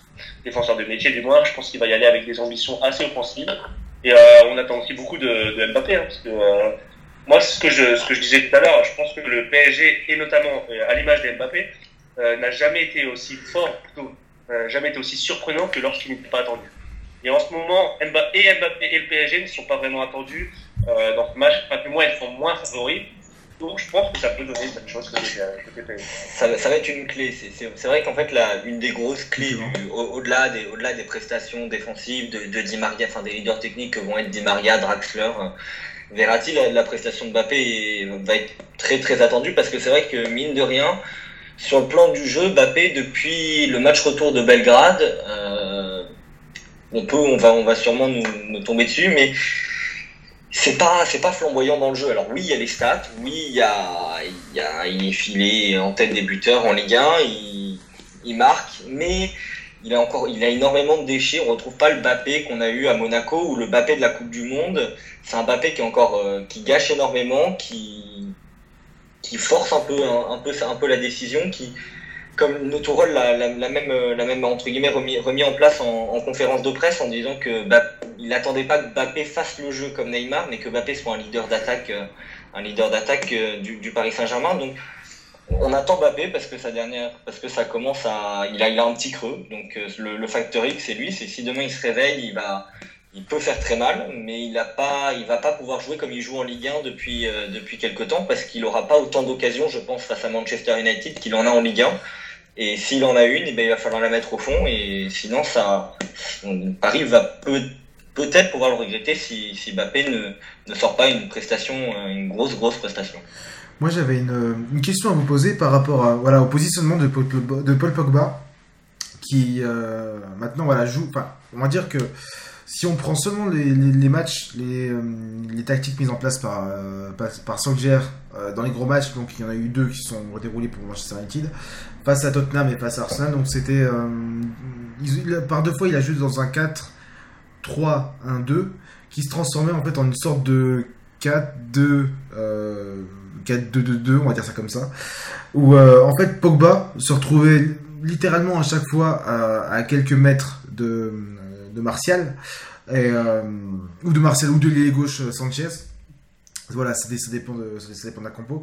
défenseurs de métier du moins, je pense qu'il va y aller avec des ambitions assez offensives. Et euh, on attend aussi beaucoup de, de Mbappé, hein, parce que moi, ce que, je, ce que je disais tout à l'heure, je pense que le PSG, et notamment euh, à l'image de Mbappé, euh, n'a jamais été aussi fort, plutôt, euh, jamais été aussi surprenant que lorsqu'il n'était pas attendu. Et en ce moment, Mbappé et, Mbappé et le PSG ne sont pas vraiment attendus euh, dans ce match. Enfin, du moins, ils sont moins favoris. Donc, je pense que ça peut donner cette chose que côté ça, ça va être une clé. C'est vrai qu'en fait, la, une des grosses clés, au-delà des, au des prestations défensives de, de Di Maria, enfin des leaders techniques que vont être Di Maria, Draxler, Verratti, la, prestation de Mbappé va être très très attendue parce que c'est vrai que mine de rien, sur le plan du jeu, Mbappé depuis le match retour de Belgrade, euh, on peut, on va, on va sûrement nous, tomber dessus, mais c'est pas, c'est pas flamboyant dans le jeu. Alors oui, il y a les stats, oui, il y a, il, est filé en tête des buteurs en Ligue 1, il, il marque, mais il a encore, il a énormément de déchets. On retrouve pas le Bappé qu'on a eu à Monaco ou le Bappé de la Coupe du Monde. C'est un Bappé qui encore, euh, qui gâche énormément, qui, qui force un peu, un, peu, la décision, qui, comme Notorol l'a, la, même, la même entre guillemets remis, en place en, conférence de presse en disant que il attendait pas que Bappé fasse le jeu comme Neymar, mais que Bappé soit un leader d'attaque, euh, un leader d'attaque euh, du, Paris Saint-Germain. On attend Mbappé parce que sa dernière, parce que ça commence à, il a, il a un petit creux. Donc euh, le, le facteur X, c'est lui. C'est si demain il se réveille, il va, il peut faire très mal, mais il a pas, il va pas pouvoir jouer comme il joue en Ligue 1 depuis euh, depuis quelques temps parce qu'il aura pas autant d'occasions, je pense, face à Manchester United qu'il en a en Ligue 1. Et s'il en a une, eh ben, il va falloir la mettre au fond. Et sinon, ça, Paris va peut, peut-être pouvoir le regretter si, si Mbappé ne, ne sort pas une prestation, une grosse grosse prestation. Moi, j'avais une, question à vous poser par rapport à, voilà, au positionnement de Paul, Pogba, qui euh, maintenant voilà, joue. Enfin, on va dire que si on prend seulement les, matchs, les, euh, les, tactiques mises en place par, euh, par, Solskjaer dans les gros matchs, donc il y en a eu deux qui sont déroulés pour Manchester United, face à Tottenham et face à Arsenal, donc c'était. par deux fois, il a joué dans un 4 4-3-1-2 qui se transformait en fait en une sorte de 4-2 euh, 4-2-2-2, on va dire ça comme ça, où euh, en fait Pogba se retrouvait littéralement à chaque fois à, quelques mètres de, de Martial, euh, ou de Martial ou de l'ailier gauche euh, Sanchez. Voilà, ça, dé- ça dépend de, ça, dépend de la compo.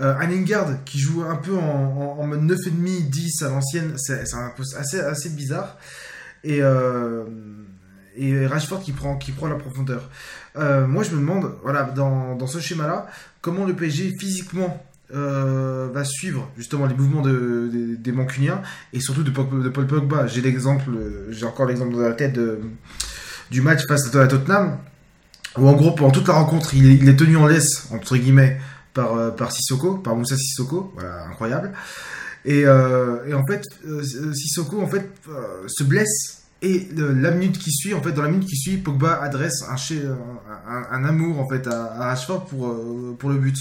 Euh, qui joue un peu en, mode 9,5, 10 à l'ancienne, c'est un assez, assez bizarre. Et, et Rashford qui prend, qui prend la profondeur. Euh, moi, je me demande, voilà, dans, dans ce schéma-là, comment le PSG physiquement euh, va suivre justement les mouvements de, des- Mancuniens et surtout de, Paul Pogba. J'ai l'exemple, j'ai encore l'exemple dans la tête du match face à Tottenham où en gros pendant toute la rencontre il est, tenu en laisse entre guillemets par, euh, par Sissoko, par Moussa Sissoko, voilà, incroyable. Et, et en fait, Sissoko en fait se blesse et euh, la minute qui suit, en fait, dans la minute qui suit, Pogba adresse un, chez, un, un- amour en fait à, à Rashford pour, euh, pour le but.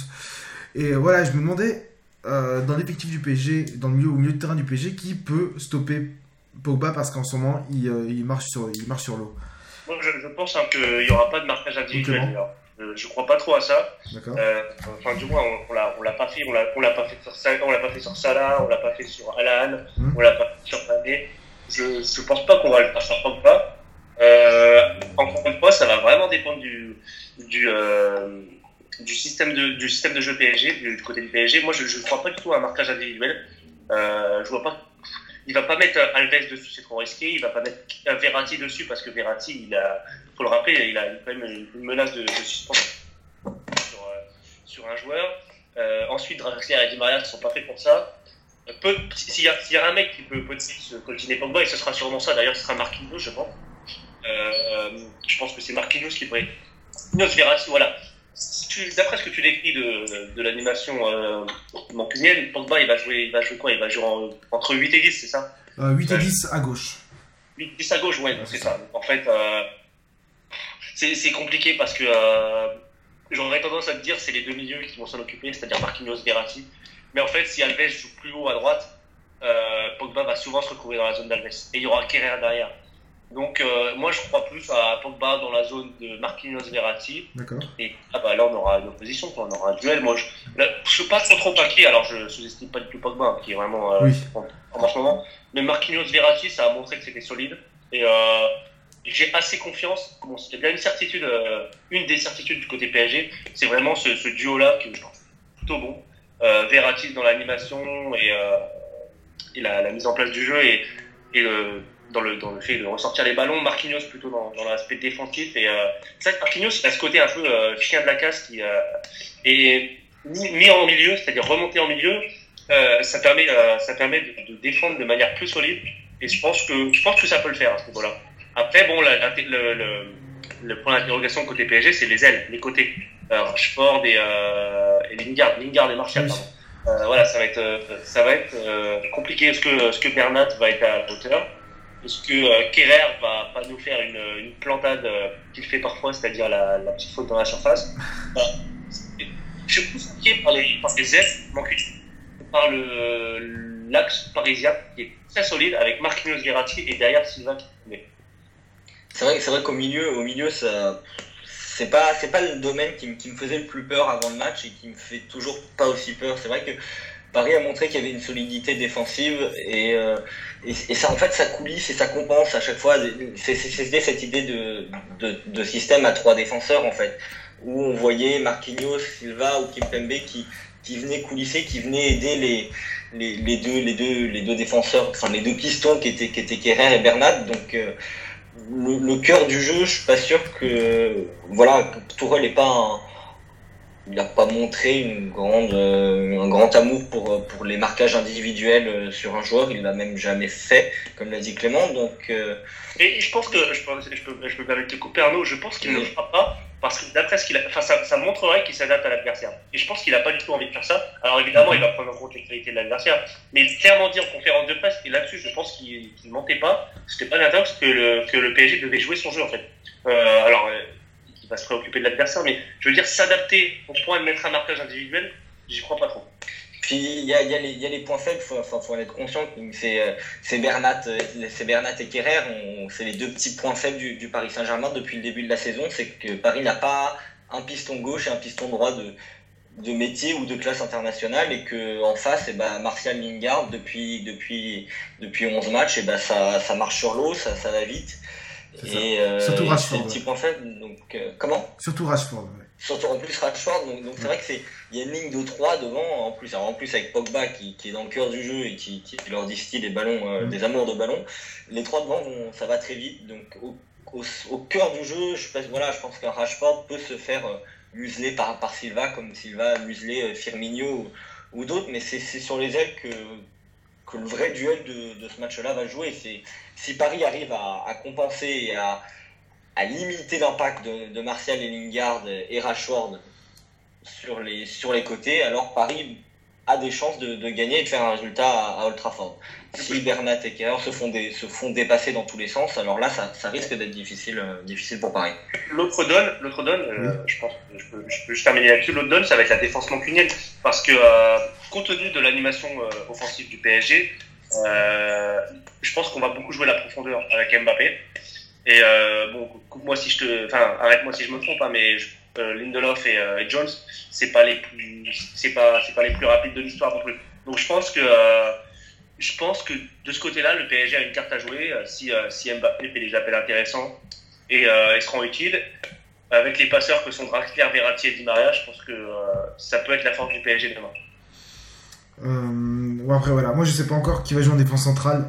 Et voilà, je me demandais euh, dans l'effectif du PSG, dans le milieu, au milieu de terrain du PSG, qui peut stopper Pogba parce qu'en ce moment il, euh, il marche sur, il marche sur l'eau? Moi, je, je pense hein, qu'il n'y aura pas de marquage individuel. Euh, je crois pas trop à ça. D'accord. Euh, enfin, du moins, on, on l'a, on l'a pas fait. On l'a, on l'a pas fait sur Salah, on l'a pas fait sur Salah, on l'a pas fait sur Alan, Mhm. on l'a pas fait sur Mané. Je, je pense pas qu'on va le faire sur Pogba. Euh, encore une fois, ça va vraiment dépendre du, du, euh, système de, du système de jeu PSG, du, côté du PSG. Moi, je, je crois pas du tout à un marquage individuel. Euh, je vois pas. Il va pas mettre Alves dessus, c'est trop risqué. Il va pas mettre Verratti dessus parce que Verratti, il a, faut le rappeler, il a quand même une, menace de, de suspension sur, euh, sur un joueur. Euh, ensuite, Draxler et Di Maria ne sont pas faits pour ça. S'il y, a- s'il y a un mec qui peut se coltiner Pogba, et ce sera sûrement ça, d'ailleurs, ce sera Marquinhos, je pense. Euh, je pense que c'est Marquinhos qui pourrait. Marquinhos, Verratti, voilà. Si D'après ce que tu décris de, de l'animation euh, mancunienne, Pogba, il va jouer, il va jouer quoi? Il va jouer en- entre 8 et 10, c'est ça? Euh, 8 et 10 à gauche. 8 10 à gauche, ouais, c'est ça. En fait, euh, c'est c'est compliqué parce que euh, j'aurais tendance à te dire c'est les deux milieux qui vont s'en occuper, c'est-à-dire Marquinhos, Verratti. Mais en fait, si Alves joue plus haut à droite, euh, Pogba va souvent se retrouver dans la zone d'Alves. Et il y aura Kerrer derrière. Donc, euh, moi, je crois plus à Pogba dans la zone de Marquinhos, Verratti. D'accord. Et ah bah, là, on aura une opposition, quoi. on aura un duel. Moi, je, je suis pas trop trop inquiet. Alors, je sous-estime pas du tout Pogba, hein, qui est vraiment euh, Oui. en, en ce moment. Mais Marquinhos Verratti, ça a montré que c'était solide. Et j'ai assez confiance. Bon, il y a une certitude, une des certitudes du côté PSG, c'est vraiment ce, ce duo-là que je trouve plutôt bon. Euh, Verratti dans l'animation et, euh, la, mise en place du jeu et, dans, le, fait de ressortir les ballons. Marquinhos plutôt dans, l'aspect défensif. Et euh, vrai que Marquinhos, il a ce côté un peu euh, chien de la casse qui euh, est mis, en milieu, c'est-à-dire remonté en milieu. Euh, ça permet, euh, ça de, défendre de manière plus solide. Et je pense que, je pense que ça peut le faire à ce niveau-là. Après, bon, le, le point d'interrogation côté PSG, c'est les ailes, les côtés. Euh, Rashford et, euh, et Lingard, Lingard et Martial, Oui. pardon. Euh, voilà, ça va être, euh, ça va être compliqué. Est-ce que, est-ce que Bernat va être à la hauteur? Est-ce que Kerrer va pas nous faire une, une plantade qu'il fait parfois, c'est-à-dire la, la petite faute dans la surface? Voilà. Je suis plus inquiet par les, par les ailes, manquées par le l'axe parisien qui est très solide avec Marquinhos Verratti et derrière Silva qui met. C'est vrai, c'est vrai qu'au milieu, au milieu, ça, c'est pas, c'est pas le domaine qui, me- qui me faisait le plus peur avant le match et qui me fait toujours pas aussi peur. C'est vrai que Paris a montré qu'il y avait une solidité défensive et, euh, et, ça, en fait, ça coulisse et ça compense à chaque fois. C'est, cette idée de, de, de système à trois défenseurs en fait, où on voyait Marquinhos, Silva ou Kimpembe qui, qui venaient coulisser, qui venaient aider les, les, les deux, les deux, les deux défenseurs, enfin les deux pistons qui étaient, qui étaient Kerrer et Bernat. Donc euh, le, le cœur du jeu, je suis pas sûr que voilà, Tourelle est pas un- il n'a pas montré une grande, euh, un grand amour pour, pour les marquages individuels euh, sur un joueur. Il l'a même jamais fait, comme l'a dit Clément. Donc, euh, Et je pense que, je, pense, je, peux, je peux me permettre de couper Arnaud, je pense qu'il ne Oui. le fera pas parce que d'après ce qu'il a, enfin ça, montrerait qu'il s'adapte à l'adversaire. Et je pense qu'il n'a pas du tout envie de faire ça. Alors évidemment, il va prendre en compte les qualités de l'adversaire, mais clairement dit en conférence de presse, et là-dessus, je pense qu'il ne mentait pas, c'était pas l'intox que le, que le PSG devait jouer son jeu en fait. Euh, alors, euh, il va se préoccuper de l'adversaire, mais je veux dire, s'adapter au point de mettre un marquage individuel, j'y crois pas trop. Puis il y a, y, a y a, les points faibles, il faut, faut, faut, en être conscient. C'est Bernat, Bernat et Kerrer, c'est les deux petits points faibles du, du Paris Saint-Germain depuis le début de la saison. C'est que Paris n'a pas un piston gauche et un piston droit de, de métier ou de classe internationale et que en face, et eh ben, Martial Lingard, depuis, depuis, depuis 11 matchs, et eh ben, ça, ça marche sur l'eau, ça, ça va vite. Et euh, Surtout Rashford. Petit point faible. Donc, euh, comment? Surtout Rashford. Ouais. Surtout en plus Rashford. Donc, donc c'est vrai que c'est il y a une ligne de 3 devant. En plus, alors, en plus avec Pogba qui, qui, est dans le cœur du jeu et qui, qui leur distille des ballons, euh, mm. des amours de ballon. Les trois devant, vont, ça va très vite. Donc au, au, au cœur du jeu, je pense, voilà, je pense qu'un Rashford peut se faire museler par, par Silva comme Silva a muselé Firmino ou, ou d'autres. Mais c'est sur les ailes que que le vrai duel de, de ce match-là va jouer. C'est si Paris arrive à, à compenser et à, à limiter l'impact de, de, Martial et Lingard et Rashford sur les, sur les côtés, alors Paris a des chances de, de gagner et de faire un résultat à, à Old Trafford. Si Bernat et Kerr se font, des, se font dépasser dans tous les sens, alors là, ça, ça risque d'être difficile, euh, difficile pour Paris. L'autre donne, l'autre donne euh, je pense, je peux, je peux juste terminer là-dessus, l'autre donne, ça va être la défense mancunienne. Parce que, euh, compte tenu de l'animation euh, offensive du PSG, euh, je pense qu'on va beaucoup jouer la profondeur avec Mbappé. Et bon, coupe-moi si je te, enfin, arrête-moi si je me trompe, hein, mais je, Lindelof et, et Jones, c'est pas les plus, c'est pas, c'est pas les plus rapides de l'histoire non plus. Donc je pense que je pense que de ce côté-là, le PSG a une carte à jouer si, si Mbappé fait des appels intéressants et euh, ils seront utiles. Avec les passeurs que sont Draxler, Verratti et Di Maria, je pense que euh, ça peut être la force du PSG demain. Euh, après voilà, moi je sais pas encore qui va jouer en défense centrale,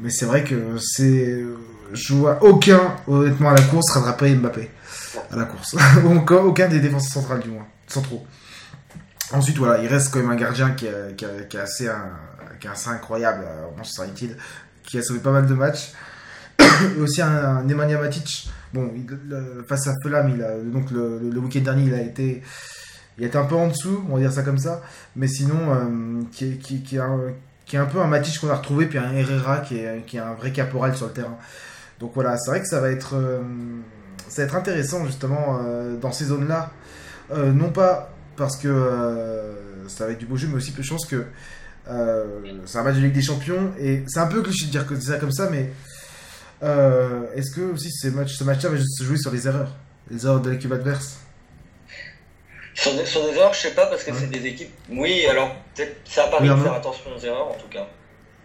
mais c'est vrai que c'est, je vois aucun honnêtement à la course rattraper Mbappé à la course, aucun des défenseurs centrales du moins, centraux. Ensuite voilà, il reste quand même un gardien qui est, qui est, qui est assez, un, qui est assez incroyable United, qui a sauvé pas mal de matchs. Et aussi un, un Nemanja Matic. Bon, face à Fulham, donc le, week-end dernier, il a été, il a un peu en dessous, on va dire ça comme ça. Mais sinon, euh, qui, est, qui, qui est un peu un Matic qu'on a retrouvé, puis un Herrera qui est, qui est un vrai caporal sur le terrain. Donc voilà, c'est vrai que ça va être, euh, ça va être intéressant justement euh, dans ces zones-là. Euh, non pas parce que ça va être du beau jeu, mais aussi je pense que c'est un match de Ligue des Champions et c'est un peu cliché de dire que c'est ça comme ça, mais Est-ce que aussi ce match, ce match-là va se jouer sur les erreurs Les erreurs de l'équipe adverse? Sur des, sur des, erreurs, je sais pas, parce que ouais. c'est des équipes. Oui, alors peut-être ça à Paris de faire attention aux erreurs en tout cas.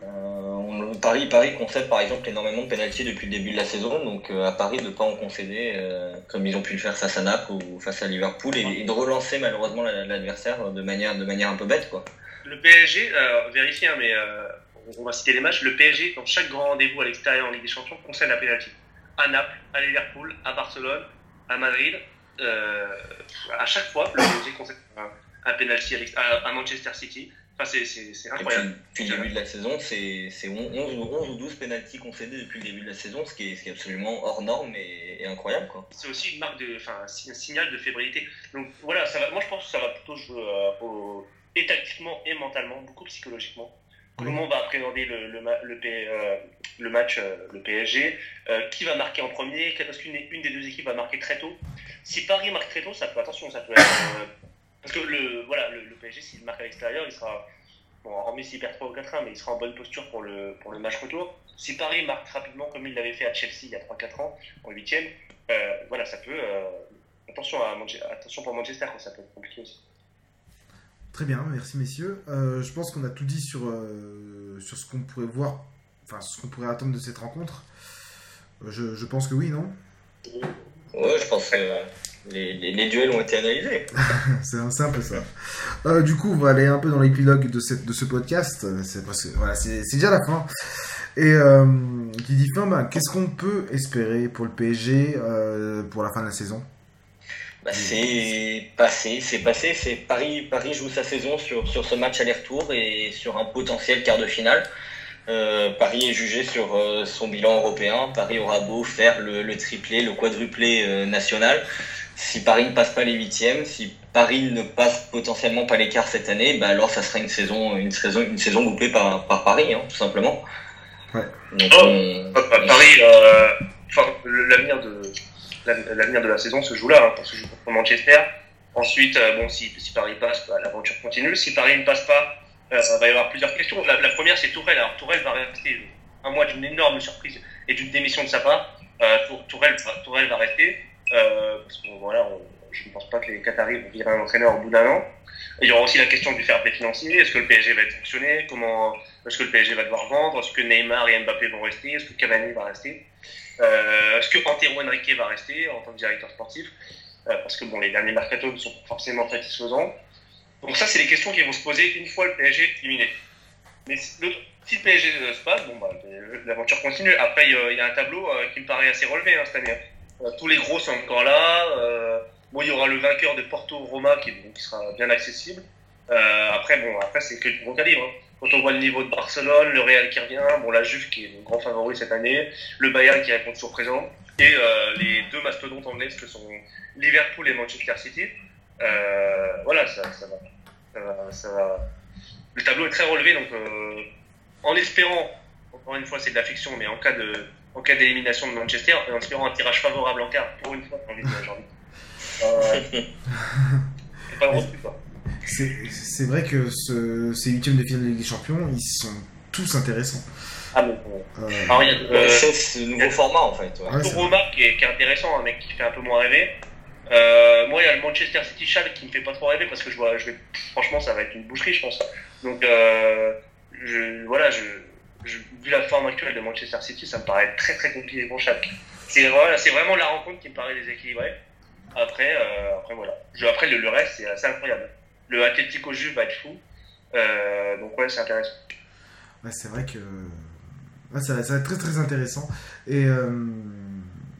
Euh, Paris, Paris concède par exemple énormément de pénalties depuis le début de la saison, donc euh, à Paris de ne pas en concéder euh, comme ils ont pu le faire face à Naples ou face à Liverpool et, de relancer malheureusement l'adversaire de manière, un peu bête. Quoi. Le PSG, euh, vérifiez, hein, mais on va citer les matchs, le PSG, dans chaque grand rendez-vous à l'extérieur en Ligue des Champions, concède la pénalty. À Naples, à Liverpool, à Barcelone, à Madrid. À chaque fois, le PSG concède un, un penalty à, Manchester City. Enfin, c'est incroyable. Depuis, depuis, le début de la saison, c'est 11, 11, ou 12 pénalties concédés depuis le début de la saison, ce qui est, ce qui est absolument hors norme et, et incroyable. C'est aussi une marque de, enfin, un signal de fébrilité. Donc voilà, ça va, moi je pense que ça va plutôt jouer euh, au, et tactiquement et mentalement, beaucoup psychologiquement. Comment on va appréhender le, le, le, euh, le match, euh, le PSG euh, Qui va marquer en premier Parce qu'une une des deux équipes va marquer très tôt. Si Paris marque très tôt, ça peut, attention, ça peut être. Parce que le, voilà, le, PSG, s'il marque à l'extérieur, il sera. Bon, hormis s'il perd 3 ou 4 1, mais il sera en bonne posture pour le, pour le match retour. Si Paris marque rapidement, comme il l'avait fait à Chelsea il y a 3-4 ans, en 8 voilà, ça peut. attention, à, attention pour Manchester, ça peut être compliqué aussi. Très bien, merci messieurs. Euh, je pense qu'on a tout dit sur, euh, sur ce qu'on pourrait voir, enfin ce qu'on pourrait attendre de cette rencontre. Euh, je, je, pense que oui, non? Ouais, je pense que les, les, les duels ont été analysés. c'est un, peu ça. Euh, du coup, on va aller un peu dans l'épilogue de, cette, de ce podcast. C'est voilà, déjà la fin. Et qui dit fin, ben, qu'est-ce qu'on peut espérer pour le PSG pour la fin de la saison? Bah, c'est passé, c'est passé. C'est Paris, Paris joue sa saison sur, sur ce match aller-retour et sur un potentiel quart de finale. Euh, Paris est jugé sur euh, son bilan européen. Paris aura beau faire le, le triplé, le quadruplé euh, national. Si Paris ne passe pas les huitièmes, si Paris ne passe potentiellement pas les quarts cette année, bah alors ça sera une saison, une saison, une saison bouclée par, par Paris, hein, tout simplement. Ouais. Donc, oh, on... Paris, euh, l'avenir de l'avenir de la saison se joue là, hein, parce que je joue contre Manchester. Ensuite, euh, bon, si, si Paris passe, bah, l'aventure continue. Si Paris ne passe pas, euh, il va y avoir plusieurs questions. La, la première, c'est Tourelle. Alors, Tourelle va rester un mois d'une énorme surprise et d'une démission de sa part. Euh, Tour- Tourelle, Tourelle va rester. Euh, parce que, voilà, je ne pense pas que les Qataris vont virer un entraîneur au bout d'un an. Il y aura aussi la question du fair play financier. Est-ce que le PSG va être fonctionné Comment Est-ce que le PSG va devoir vendre? Est-ce que Neymar et Mbappé vont rester? Est-ce que Cavani va rester? Euh, Est-ce que Antero Henrique va rester en tant que directeur sportif? Euh, Parce que bon, les derniers mercatos ne sont pas forcément satisfaisants. Donc ça, c'est les questions qui vont se poser une fois le PSG éliminé. Mais si le, PSG euh, se passe, bon, bah, l'aventure continue. Après, il y a- un tableau qui me paraît assez relevé hein, cette année. Euh, tous les gros sont encore là. Euh, bon, il y aura le vainqueur de Porto-Roma qui, qui sera bien accessible. Euh, après, bon, après c'est que du gros calibre. hein. Quand on voit le niveau de Barcelone, le Real qui revient, bon, la Juve qui est le grand favori cette année, le Bayern qui répond toujours présent, et euh, les deux mastodontes anglaises que sont Liverpool et Manchester City. Euh, voilà, ça, ça, va, ça, va, ça va. Le tableau est très relevé, donc euh, en espérant, encore une fois, c'est de la fiction, mais en cas de, en cas d'élimination de Manchester, et en espérant un tirage favorable en quart, pour une fois, j'ai envie de dire, j'ai envie de- Euh, c'est pas quoi. C'est vrai que ce- ces huitièmes de finale de Ligue des Champions, ils sont tous intéressants. Ah, mais bon. Euh, Alors, il y a, Ouais, euh, c'est ce nouveau format en fait. ouais. Ouais, Roma qui est, qui est intéressant, un mec qui fait un peu moins rêver. Euh, moi, il y a le Manchester City Chal qui me fait pas trop rêver parce que je vois, je vais, franchement, ça va être une boucherie, je pense. Donc, euh, je, voilà, je, je, vu la forme actuelle de Manchester City, ça me paraît très très compliqué pour chaque. C'est voilà, c'est vraiment la rencontre qui me paraît déséquilibrée. Après, euh, après voilà. Je, après le, le reste, c'est assez incroyable. Le Atlético Juve va être fou. Euh, donc ouais, c'est intéressant. ouais, c'est vrai que ouais, ça, ça va être très très intéressant. Et euh,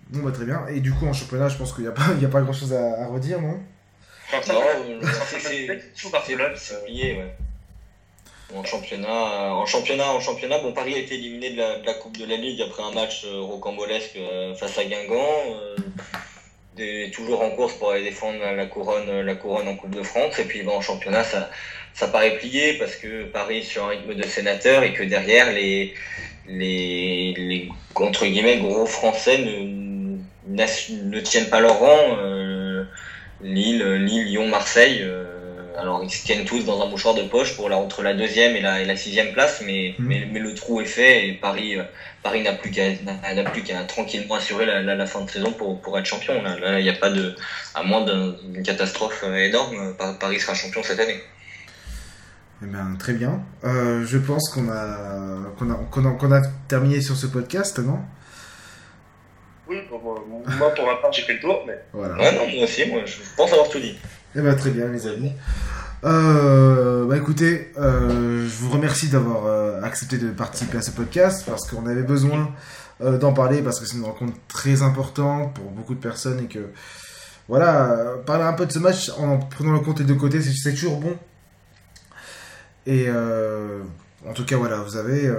bon, bah, très bien. Et du coup, en championnat, je pense qu'il n'y a, pas- il y a pas grand chose à, à redire, non? Non. C'est plié, ouais. En championnat, euh, en championnat, en championnat, bon, Paris a été éliminé de la, de la Coupe de la Ligue après un match euh, rocambolesque euh, face à Guingamp. euh, des- toujours en course pour aller défendre la, couronne, la couronne en Coupe de France. Et puis bon, en championnat, ça, ça paraît plié parce que Paris est sur un rythme de sénateur et que derrière les, les, les entre guillemets gros Français ne, ne tiennent pas leur rang. Lille, Lille, Lyon, Marseille. Euh, alors ils se tiennent tous dans un mouchoir de poche pour la, entre la deuxième et la, et la sixième place, mais, Mhm. mais, mais le trou est fait et Paris, euh, Paris n'a plus qu'à tranquillement assurer la, la, la fin de saison pour, pour être champion. Là, il n'y a pas de, à moins d'un- d'une catastrophe euh, énorme, Par- Paris sera champion cette année. Eh bien, très bien. Euh, je pense qu'on a, qu'on a, qu'on a, terminé sur ce podcast, non? Oui, moi pour ma part j'ai fait le tour, mais Voilà. Ouais, non, moi aussi, moi, je pense avoir tout dit. Eh ben, très bien, les amis. Euh, bah écoutez, euh, je vous remercie d'avoir euh, accepté de participer à ce podcast parce qu'on avait besoin d'en parler parce que c'est une rencontre très importante pour beaucoup de personnes et que voilà, parler un peu de ce match en en prenant en compte les deux côtés, c'est- toujours bon. Et en tout cas, voilà, vous avez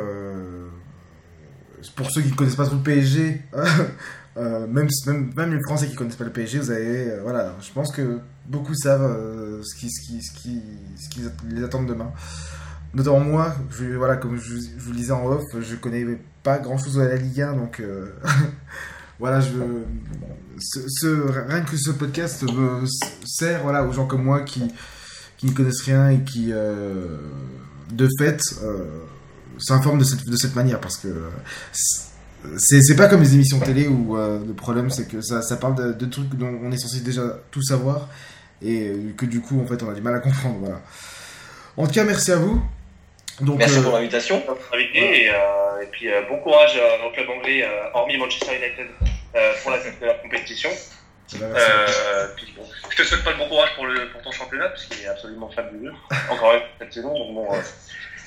pour ceux qui ne connaissent pas trop le PSG, même, même, même les Français qui connaissent pas le PSG, vous avez voilà, je pense que beaucoup savent euh, ce, qui, ce, qui, ce, qui, ce qui les attend demain. Notamment moi, je, voilà, comme je, vous le disais en off, je connais pas grand chose à la Ligue 1, donc euh, voilà, je, ce, rien que ce podcast me sert voilà, aux gens comme moi qui, qui ne connaissent rien et qui, euh, de fait, s'informent de cette, de cette manière, parce que c'est pas comme les émissions télé où le problème c'est que ça, ça parle de trucs dont on est censé déjà tout savoir et que du coup en fait on a du mal à comprendre voilà en tout cas merci à vous donc Merci euh, pour l'invitation. et, euh, et puis euh, bon courage euh, au club anglais, euh, hormis Manchester United, euh, pour la de compétition. merci. Euh, puis bon, je te souhaite pas le bon courage pour, le, pour ton championnat, parce qu'il est absolument fabuleux, encore une fois cette saison. Donc bon, euh,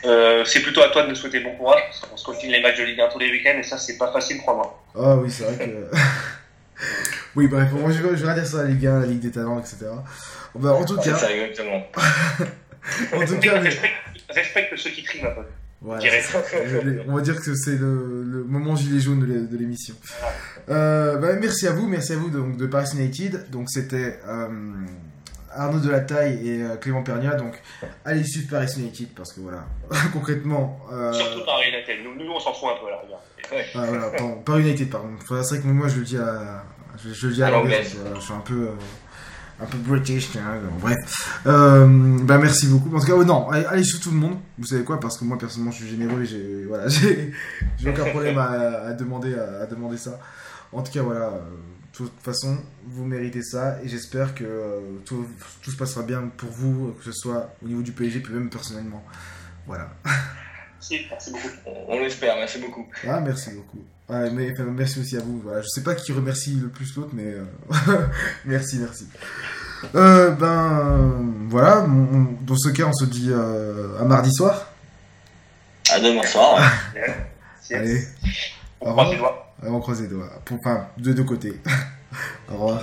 euh, c'est plutôt à toi de nous souhaiter bon courage, parce qu'on se continue les matchs de Ligue 1 tous les week-ends, et ça, c'est pas facile, crois-moi. ah oui c'est vrai que oui bref moi je, je vais dire sur la Ligue 1 la Ligue des talents etc Bah, en tout C'est cas ça, exactement. en tout cas respecte, respecte ceux qui crient, ma pote. Voilà, Dirais. Je- on va dire que c'est le, le moment gilet jaune de l'é- de l'émission. Euh, bah, merci à vous, merci à vous donc, de Paris United. Donc c'était euh, Arnaud Delataille et euh, Clément Pernia. Donc allez suivre Paris United parce que voilà, concrètement. Euh, Surtout par United. Nous, nous, on s'en fout un peu, là, regarde. Ah, voilà, pardon, United, pardon. Enfin, C'est vrai que moi je le dis à, je, je le dis à À l'anglaise, l'anglaise. parce que, voilà, je suis un peu, euh, un peu British, hein, bref. Euh, bah merci beaucoup. En tout cas, oh, non, allez, allez sur tout le monde. Vous savez quoi? Parce que moi personnellement, je suis généreux et j'ai voilà, j'ai j'ai aucun problème à, à demander à, à demander ça. En tout cas, voilà. euh, De toute façon, vous méritez ça et j'espère que euh, tout, tout se passera bien pour vous, que ce soit au niveau du PSG, puis même personnellement. Voilà. Merci, merci beaucoup. On, on l'espère, merci beaucoup. Ah, merci beaucoup. Ouais, mais, enfin, merci aussi à vous. Voilà. Je sais pas qui remercie le plus l'autre, mais euh, merci, merci. Euh, ben voilà, on- on- dans ce cas, on se dit euh, à mardi soir. À demain soir. ouais. Yes. Allez, On Au croise les doigts. on croise les doigts. Pour- Enfin, de deux côtés. Au revoir.